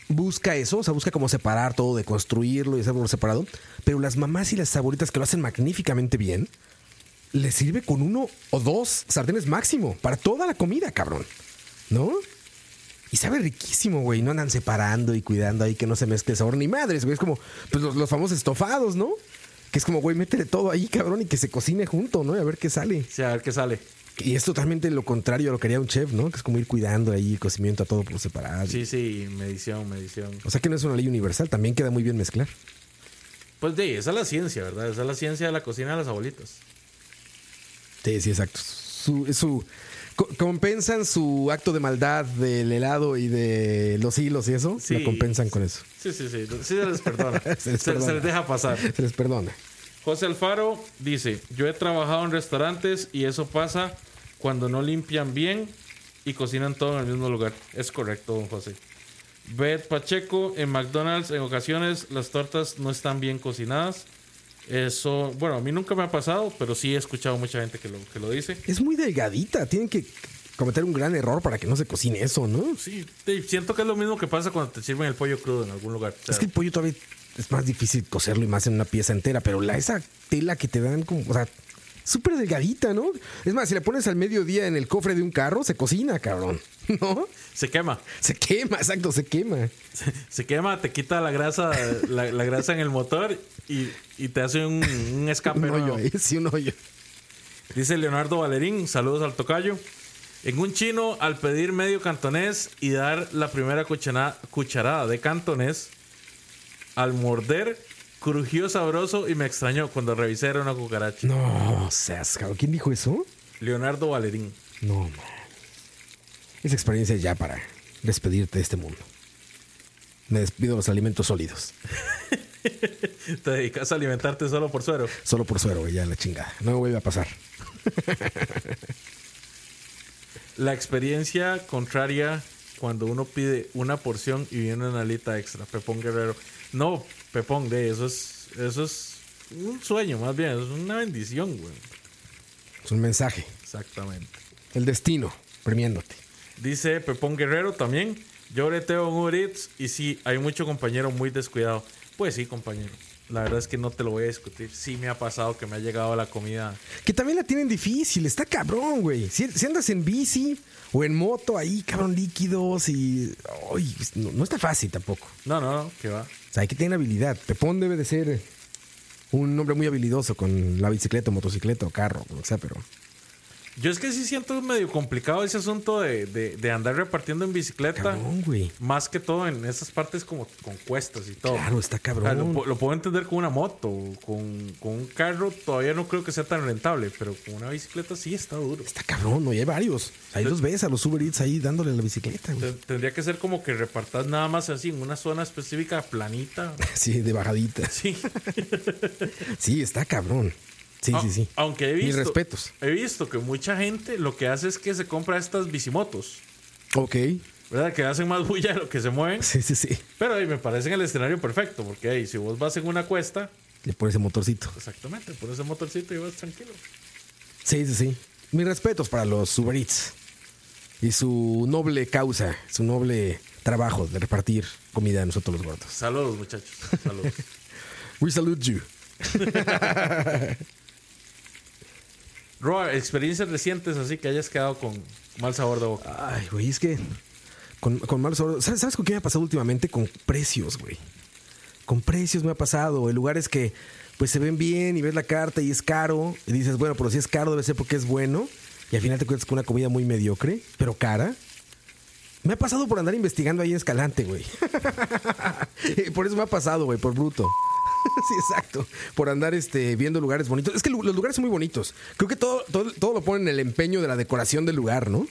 busca eso, o sea, busca como separar todo, de construirlo y hacerlo separado. Pero las mamás y las abuelitas que lo hacen magníficamente bien, les sirve con uno o dos sartenes máximo para toda la comida, cabrón. ¿No? Y sabe riquísimo, güey. No andan separando y cuidando ahí que no se mezcle sabor ni madres, güey. Es como pues, los, los famosos estofados, ¿no? Que es como, güey, métele todo ahí, cabrón, y que se cocine junto, ¿no? Y a ver qué sale. Sí, a ver qué sale. Y es totalmente lo contrario a lo que haría un chef, ¿no? Que es como ir cuidando ahí el cocimiento a todo por separado. Sí, sí, medición, medición. O sea que no es una ley universal, también queda muy bien mezclar. Pues de esa es la ciencia, ¿verdad? Esa es la ciencia de la cocina de las abuelitas. Sí, sí, exacto. Su, su, co- compensan su acto de maldad del helado y de los hilos y eso. Sí. Lo compensan con eso. Sí, sí, sí. Sí se les perdona. Se les deja pasar. Se les perdona. José Alfaro dice, yo he trabajado en restaurantes y eso pasa cuando no limpian bien y cocinan todo en el mismo lugar. Es correcto, don José. Beth Pacheco, en McDonald's en ocasiones las tortas no están bien cocinadas. Eso, bueno, a mí nunca me ha pasado, pero sí he escuchado mucha gente que lo, que lo dice. Es muy delgadita. Tienen que cometer un gran error para que no se cocine eso, ¿no? Sí, siento que es lo mismo que pasa cuando te sirven el pollo crudo en algún lugar. O sea, Es que el pollo todavía es más difícil cocerlo y más en una pieza entera, pero la, esa tela que te dan como, o sea, súper delgadita, ¿no? Es más, si la pones al mediodía en el cofre de un carro, se cocina, cabrón. ¿No? se quema. Se quema, exacto, se quema. Se quema, te quita la grasa, la, la grasa en el motor y, y te hace un, un escape. Un hoyo ahí, sí, un hoyo. Dice Leonardo Valerín, saludos al tocayo. En un chino, al pedir medio cantonés y dar la primera cuchara- cucharada de cantonés, al morder, crujió sabroso y me extrañó cuando revisé era una cucaracha. No, seas, cabrón. ¿Quién dijo eso? Leonardo Valerín. No, man. Esa experiencia es ya para despedirte de este mundo. Me despido de los alimentos sólidos. Te dedicas a alimentarte solo por suero. Solo por suero, ya la chingada. No me vuelve a pasar. La experiencia contraria cuando uno pide una porción y viene una alita extra. Pepón Guerrero. No, Pepón, de eso es, eso es un sueño, más bien. Es una bendición, güey. Es un mensaje. Exactamente. El destino premiándote. Dice Pepón Guerrero también. Yo breteo Uber Eats y sí, hay mucho compañero muy descuidado. Pues sí, compañero. La verdad es que no te lo voy a discutir. Sí me ha pasado que me ha llegado la comida. Que también la tienen difícil. Está cabrón, güey. Si, si andas en bici o en moto ahí, cabrón, líquidos y... Ay, no, no está fácil tampoco. No, no, no, que va. O sea, hay que tener habilidad. Pepón debe de ser un hombre muy habilidoso con la bicicleta, motocicleta o carro, que sea, pero... Yo es que sí siento medio complicado ese asunto de, de- de andar repartiendo en bicicleta. Cabrón, güey. Más que todo en esas partes como con cuestas y todo. Claro, está O sea, lo, cabrón. lo puedo entender con una moto, con, con un carro todavía no creo que sea tan rentable, pero con una bicicleta sí está duro. Está cabrón, ¿no? Y hay varios. Ahí los ves a los Uber Eats ahí dándole la bicicleta, güey. Te- Tendría que ser como que repartas nada más así en una zona específica planita. Sí, de bajadita. Sí. Sí, está cabrón. Sí, Ah, sí, sí. Aunque he Mis visto. respetos. He visto que mucha gente lo que hace es que se compra estas bicimotos. Ok. ¿Verdad? Que hacen más bulla de lo que se mueven. Sí, sí, sí. Pero ahí me parece el escenario perfecto. Porque ahí, si vos vas en una cuesta, Le pones ese motorcito. exactamente, por ese motorcito y vas tranquilo. Sí, sí, sí. Mis respetos para los Uber Eats. Y su noble causa, su noble trabajo de repartir comida a nosotros los gordos. Saludos, muchachos. Saludos. We salute you. Roa, experiencias recientes así que hayas quedado con mal sabor de boca. Ay, güey, es que con, malos sabores- ¿Sabes, ¿Sabes con qué me ha pasado últimamente? Con precios, güey. Con precios me ha pasado. En lugares que pues se ven bien y ves la carta y es caro. Y dices, bueno, pero si es caro debe ser porque es bueno. Y al final te cuentas con una comida muy mediocre, pero cara. Me ha pasado por andar investigando ahí en Escalante, güey. por eso me ha pasado, güey, por bruto. sí, exacto. Por andar este, viendo lugares bonitos. Es que los lugares son muy bonitos. Creo que todo, todo, todo lo ponen en el empeño de la decoración del lugar, ¿no?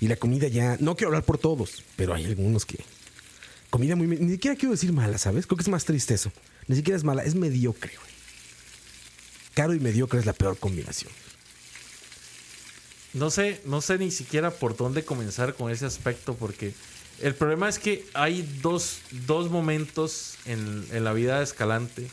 Y la comida ya. No quiero hablar por todos, pero hay algunos que. Comida muy. Ni siquiera quiero decir mala, ¿sabes? Creo que es más triste eso. Ni siquiera es mala, es mediocre, güey. Caro y mediocre es la peor combinación. no sé, no sé ni siquiera por dónde comenzar con ese aspecto, porque el problema es que hay dos, dos momentos en, en la vida de Escalante.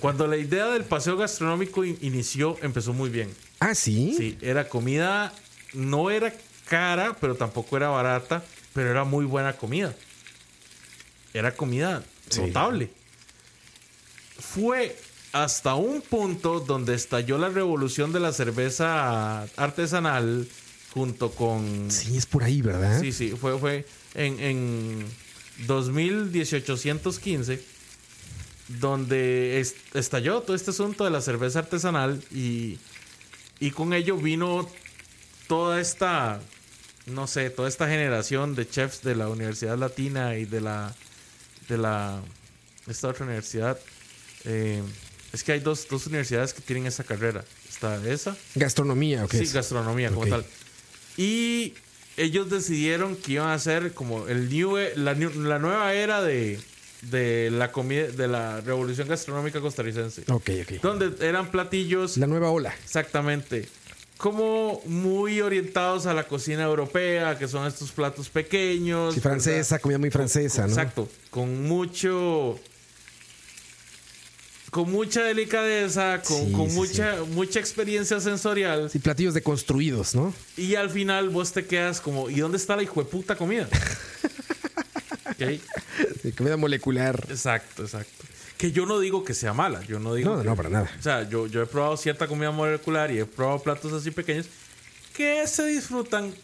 Cuando la idea del paseo gastronómico in- inició, empezó muy bien. Ah, sí. Sí, era comida, no era cara, pero tampoco era barata, pero era muy buena comida. Era comida Sí. notable. Fue hasta un punto donde estalló la revolución de la cerveza artesanal junto con... Sí, es por ahí, ¿verdad? Sí, sí, fue, fue en, en 2018-15 donde est- estalló todo este asunto de la cerveza artesanal y, y con ello vino toda esta, no sé, toda esta generación de chefs de la Universidad Latina y de la, de la, esta otra universidad. Eh, es que hay dos, dos universidades que tienen esa carrera. Está esa Gastronomía, ¿o qué Sí, gastronomía como Ok. tal. Y ellos decidieron que iban a hacer como el new, e- la, la nueva era de, de la comida, de la revolución gastronómica costarricense. Ok, ok. Donde eran platillos La nueva ola. exactamente como muy orientados a la cocina europea, que son estos platos pequeños. Sí, francesa, ¿verdad? comida muy francesa, ¿no? Exacto, con mucho con mucha delicadeza, con, Sí, con sí, mucha mucha experiencia sensorial Sí, platillos deconstruidos, ¿no? y al final vos te quedas como ¿y dónde está la hijueputa comida? Ok, Sí, comida molecular. Exacto, exacto. Que yo no digo que sea mala, yo no digo No, que- no, para nada. O sea, yo, yo he probado cierta comida molecular y he probado platos así pequeños que se disfrutan,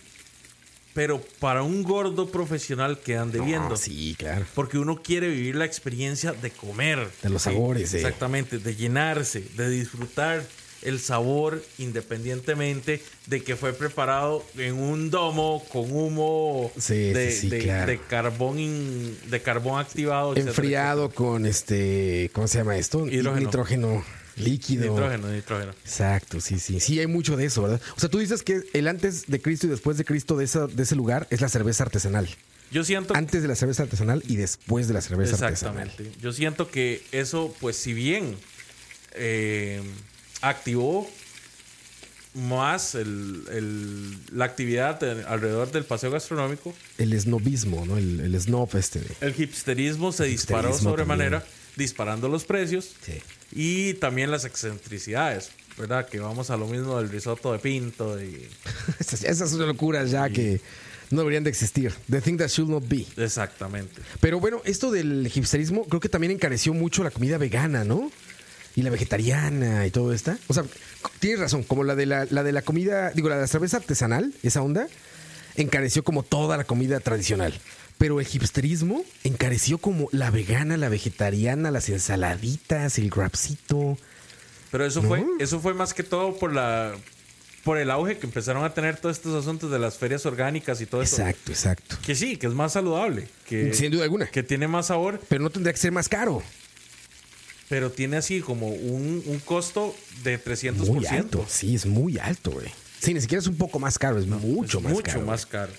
pero para un gordo profesional que ande viendo. Sí, claro. Porque uno quiere vivir la experiencia de comer. De los sabores, sí. Exactamente, de llenarse, de disfrutar el sabor independientemente de que fue preparado en un domo con humo Sí, de, sí, de- claro. de carbón in- de carbón activado. etcétera, Enfriado con este. ¿Cómo se llama esto? Hidrógeno. Nitrógeno líquido. Nitrógeno, nitrógeno. Exacto, sí, sí. Sí, hay mucho de eso, ¿verdad? O sea, tú dices que el antes de Cristo y después de Cristo de, esa, de ese lugar es la cerveza artesanal. Yo siento Antes de la cerveza artesanal y después de la cerveza artesanal. Exactamente. Yo siento que eso, pues, si bien eh, activó más el- el- la actividad de- alrededor del paseo gastronómico, El snobismo, ¿no? El, el snob este el hipsterismo se El disparó hipsterismo sobremanera, también. disparando los precios Sí. Y también las excentricidades, ¿verdad? Que vamos a lo mismo del risotto de pinto y... Esas, son locuras ya que no deberían de existir. The thing that should not be. Exactamente. Pero bueno, esto del hipsterismo creo que también encareció mucho la comida vegana, ¿no? Y la vegetariana y todo esta. O sea, tienes razón, como la de la, la de la comida, digo, la de la cerveza artesanal, esa onda, encareció como toda la comida tradicional. Pero el hipsterismo encareció como la vegana, la vegetariana, las ensaladitas, el grapsito. Pero eso fue, eso fue más que todo por la por el auge que empezaron a tener todos estos asuntos de las ferias orgánicas y todo eso. Exacto, exacto. Que sí, que es más saludable, que, Sin duda alguna. que tiene más sabor, Pero no tendría que ser más caro. pero tiene así como un, un costo de 300%. Muy alto. Sí, es muy alto, güey. Sí, ni siquiera es un poco más caro, es mucho Es más mucho caro. más caro.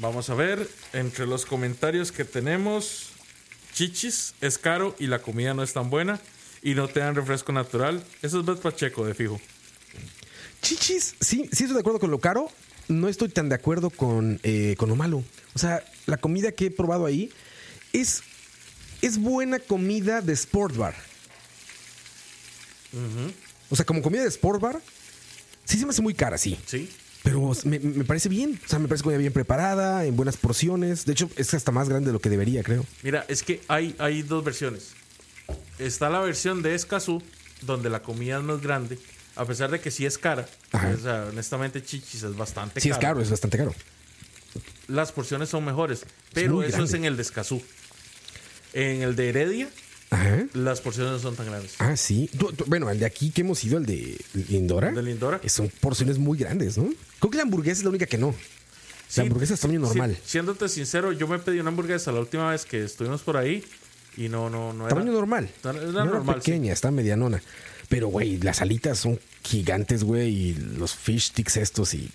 Vamos a ver, entre los comentarios que tenemos, chichis es caro y la comida no es tan buena y no te dan refresco natural. Eso es Beth Pacheco, de fijo. Chichis, sí, sí estoy de acuerdo con lo caro. No estoy tan de acuerdo con, eh, con lo malo. O sea, la comida que he probado ahí es, es buena comida de sport bar. O sea, como comida de sport bar, sí se me hace muy cara, sí. ¿Sí? Pero me, me parece bien. O sea, me parece comida bien preparada, en buenas porciones. De hecho, es hasta más grande de lo que debería, creo. Mira, es que hay, hay dos versiones. Está la versión de Escazú, donde la comida es más grande, a pesar de que sí es cara. Ajá. O sea, honestamente, chichis es bastante Sí, caro. es caro, es bastante caro. Las porciones son mejores, pero eso grande. es en el de Escazú. En el de Heredia, Ajá. las porciones no son tan grandes. Ah, sí. Tú- tú- bueno, el de aquí que hemos ido, el de Lindora. ¿El de Lindora? Son porciones muy grandes, ¿no? Creo que la hamburguesa es la única que no. Sí, la hamburguesa es tamaño sí, normal. siéndote sincero, yo me pedí una hamburguesa la última vez que estuvimos por ahí y no, no, no era. Tamaño normal. Era- era no normal, era pequeña, está medianona. Pero, güey, las alitas son gigantes, güey. Y los fish sticks estos y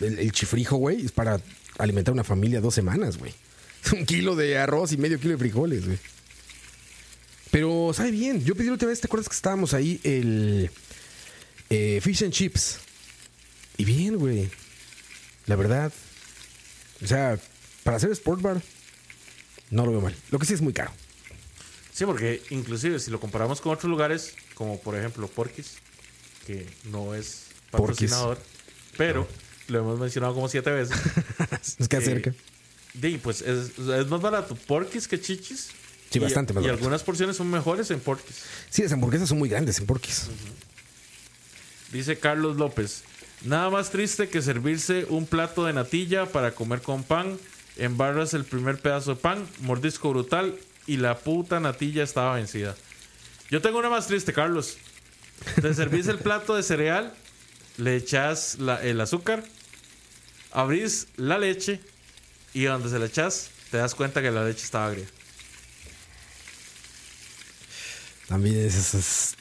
el, el chifrijo, güey, es para alimentar una familia dos semanas, güey. Un kilo de arroz y medio kilo de frijoles, güey. Pero sabe bien. Yo pedí la última vez, ¿te acuerdas que estábamos ahí? El eh, fish and chips. Y bien, güey. La verdad. O sea, para hacer sport bar, no lo veo mal. Lo que sí es muy caro. Sí, porque inclusive si lo comparamos con otros lugares, como por ejemplo Porky's, que no es patrocinador, pero lo hemos mencionado como siete veces. Es que Eh, acerca. Di, pues es, es más barato Porky's que Chichis. Sí, Y- bastante más Y barato. algunas porciones son mejores en Porky's. Sí, las hamburguesas son muy grandes en Porky's. Dice Carlos López. Nada más triste que servirse un plato de natilla para comer con pan. Embarras el primer pedazo de pan, mordisco brutal y la puta natilla estaba vencida. Yo tengo una más triste, Carlos. Te servís el plato de cereal, le echas la- el azúcar, abrís la leche y donde se la echas te das cuenta que la leche estaba agria. También es esas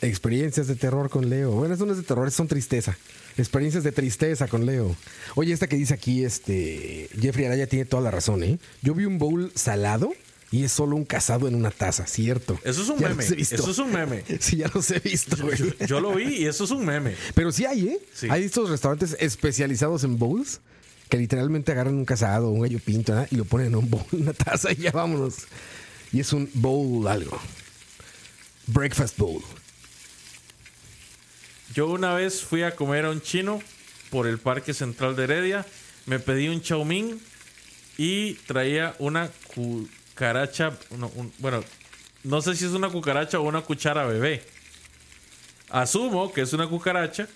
experiencias de terror con Leo. Bueno, eso no es de terror, son tristeza. Experiencias de tristeza con Leo. Oye, esta que dice aquí, este Jeffrey Araya tiene toda la razón, ¿eh? Yo vi un bowl salado y es solo un casado en una taza, cierto. Eso es un Ya meme. Eso es un meme. Sí, ya los he visto, güey. Yo, yo lo vi y eso es un meme. Pero sí hay, ¿eh? Sí. Hay estos restaurantes especializados en bowls que literalmente agarran un casado, un gallo pinto ¿verdad? y lo ponen en un bowl, una taza y ya vámonos. Y es un bowl algo. Breakfast bowl. Yo una vez fui a comer a un chino por el Parque Central de Heredia. Me pedí un chow mein y traía una cucaracha. no, un- bueno, no sé si es una cucaracha o una cuchara bebé. Asumo que es una cucaracha,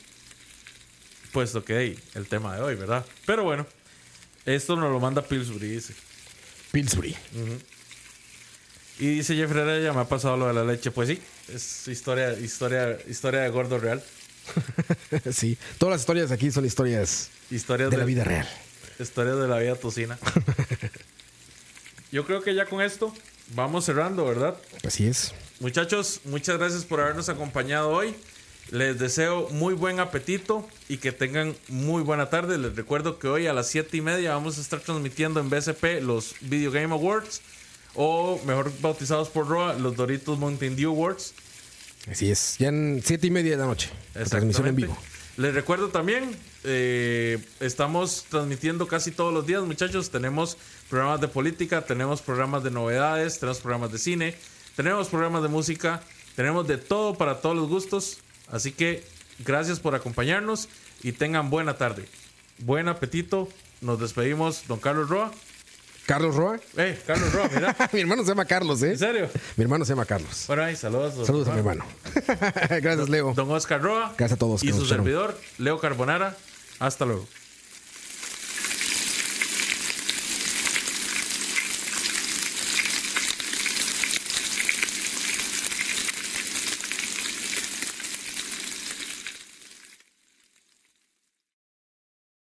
puesto que hey, el tema de hoy, ¿verdad? Pero bueno, esto nos lo manda Pillsbury, dice. Pillsbury. Y dice Jeffrey Araya, me ha pasado lo de la leche. Pues sí, es historia, historia, historia de gordo real. sí. Todas las historias aquí son historias Historias de la vida real. Historias de la vida tocina. Yo creo que ya con esto vamos cerrando, ¿verdad? Así es. Muchachos, muchas gracias por habernos acompañado hoy. Les deseo muy buen apetito y que tengan muy buena tarde. Les recuerdo que hoy a las 7 y media vamos a estar transmitiendo en BSP los Video Game Awards o mejor bautizados por Roa, los Doritos Mountain Dew Awards. Así es. Ya en siete y media de la noche. La transmisión en vivo. Les recuerdo también, eh, estamos transmitiendo casi todos los días, muchachos. Tenemos programas de política, tenemos programas de novedades, tenemos programas de cine, tenemos programas de música, tenemos de todo para todos los gustos. Así que gracias por acompañarnos y tengan buena tarde. Buen apetito. Nos despedimos, don Carlos Roa. Carlos Roa. Eh, Carlos Roa, mira. mi hermano se llama Carlos, ¿eh? ¿En serio? Mi hermano se llama Carlos. Bueno, ahí, saludos. Saludos a mi hermano. Gracias, Leo. Don Oscar Roa. Gracias a todos Y su servidor, Leo Carbonara. Hasta luego.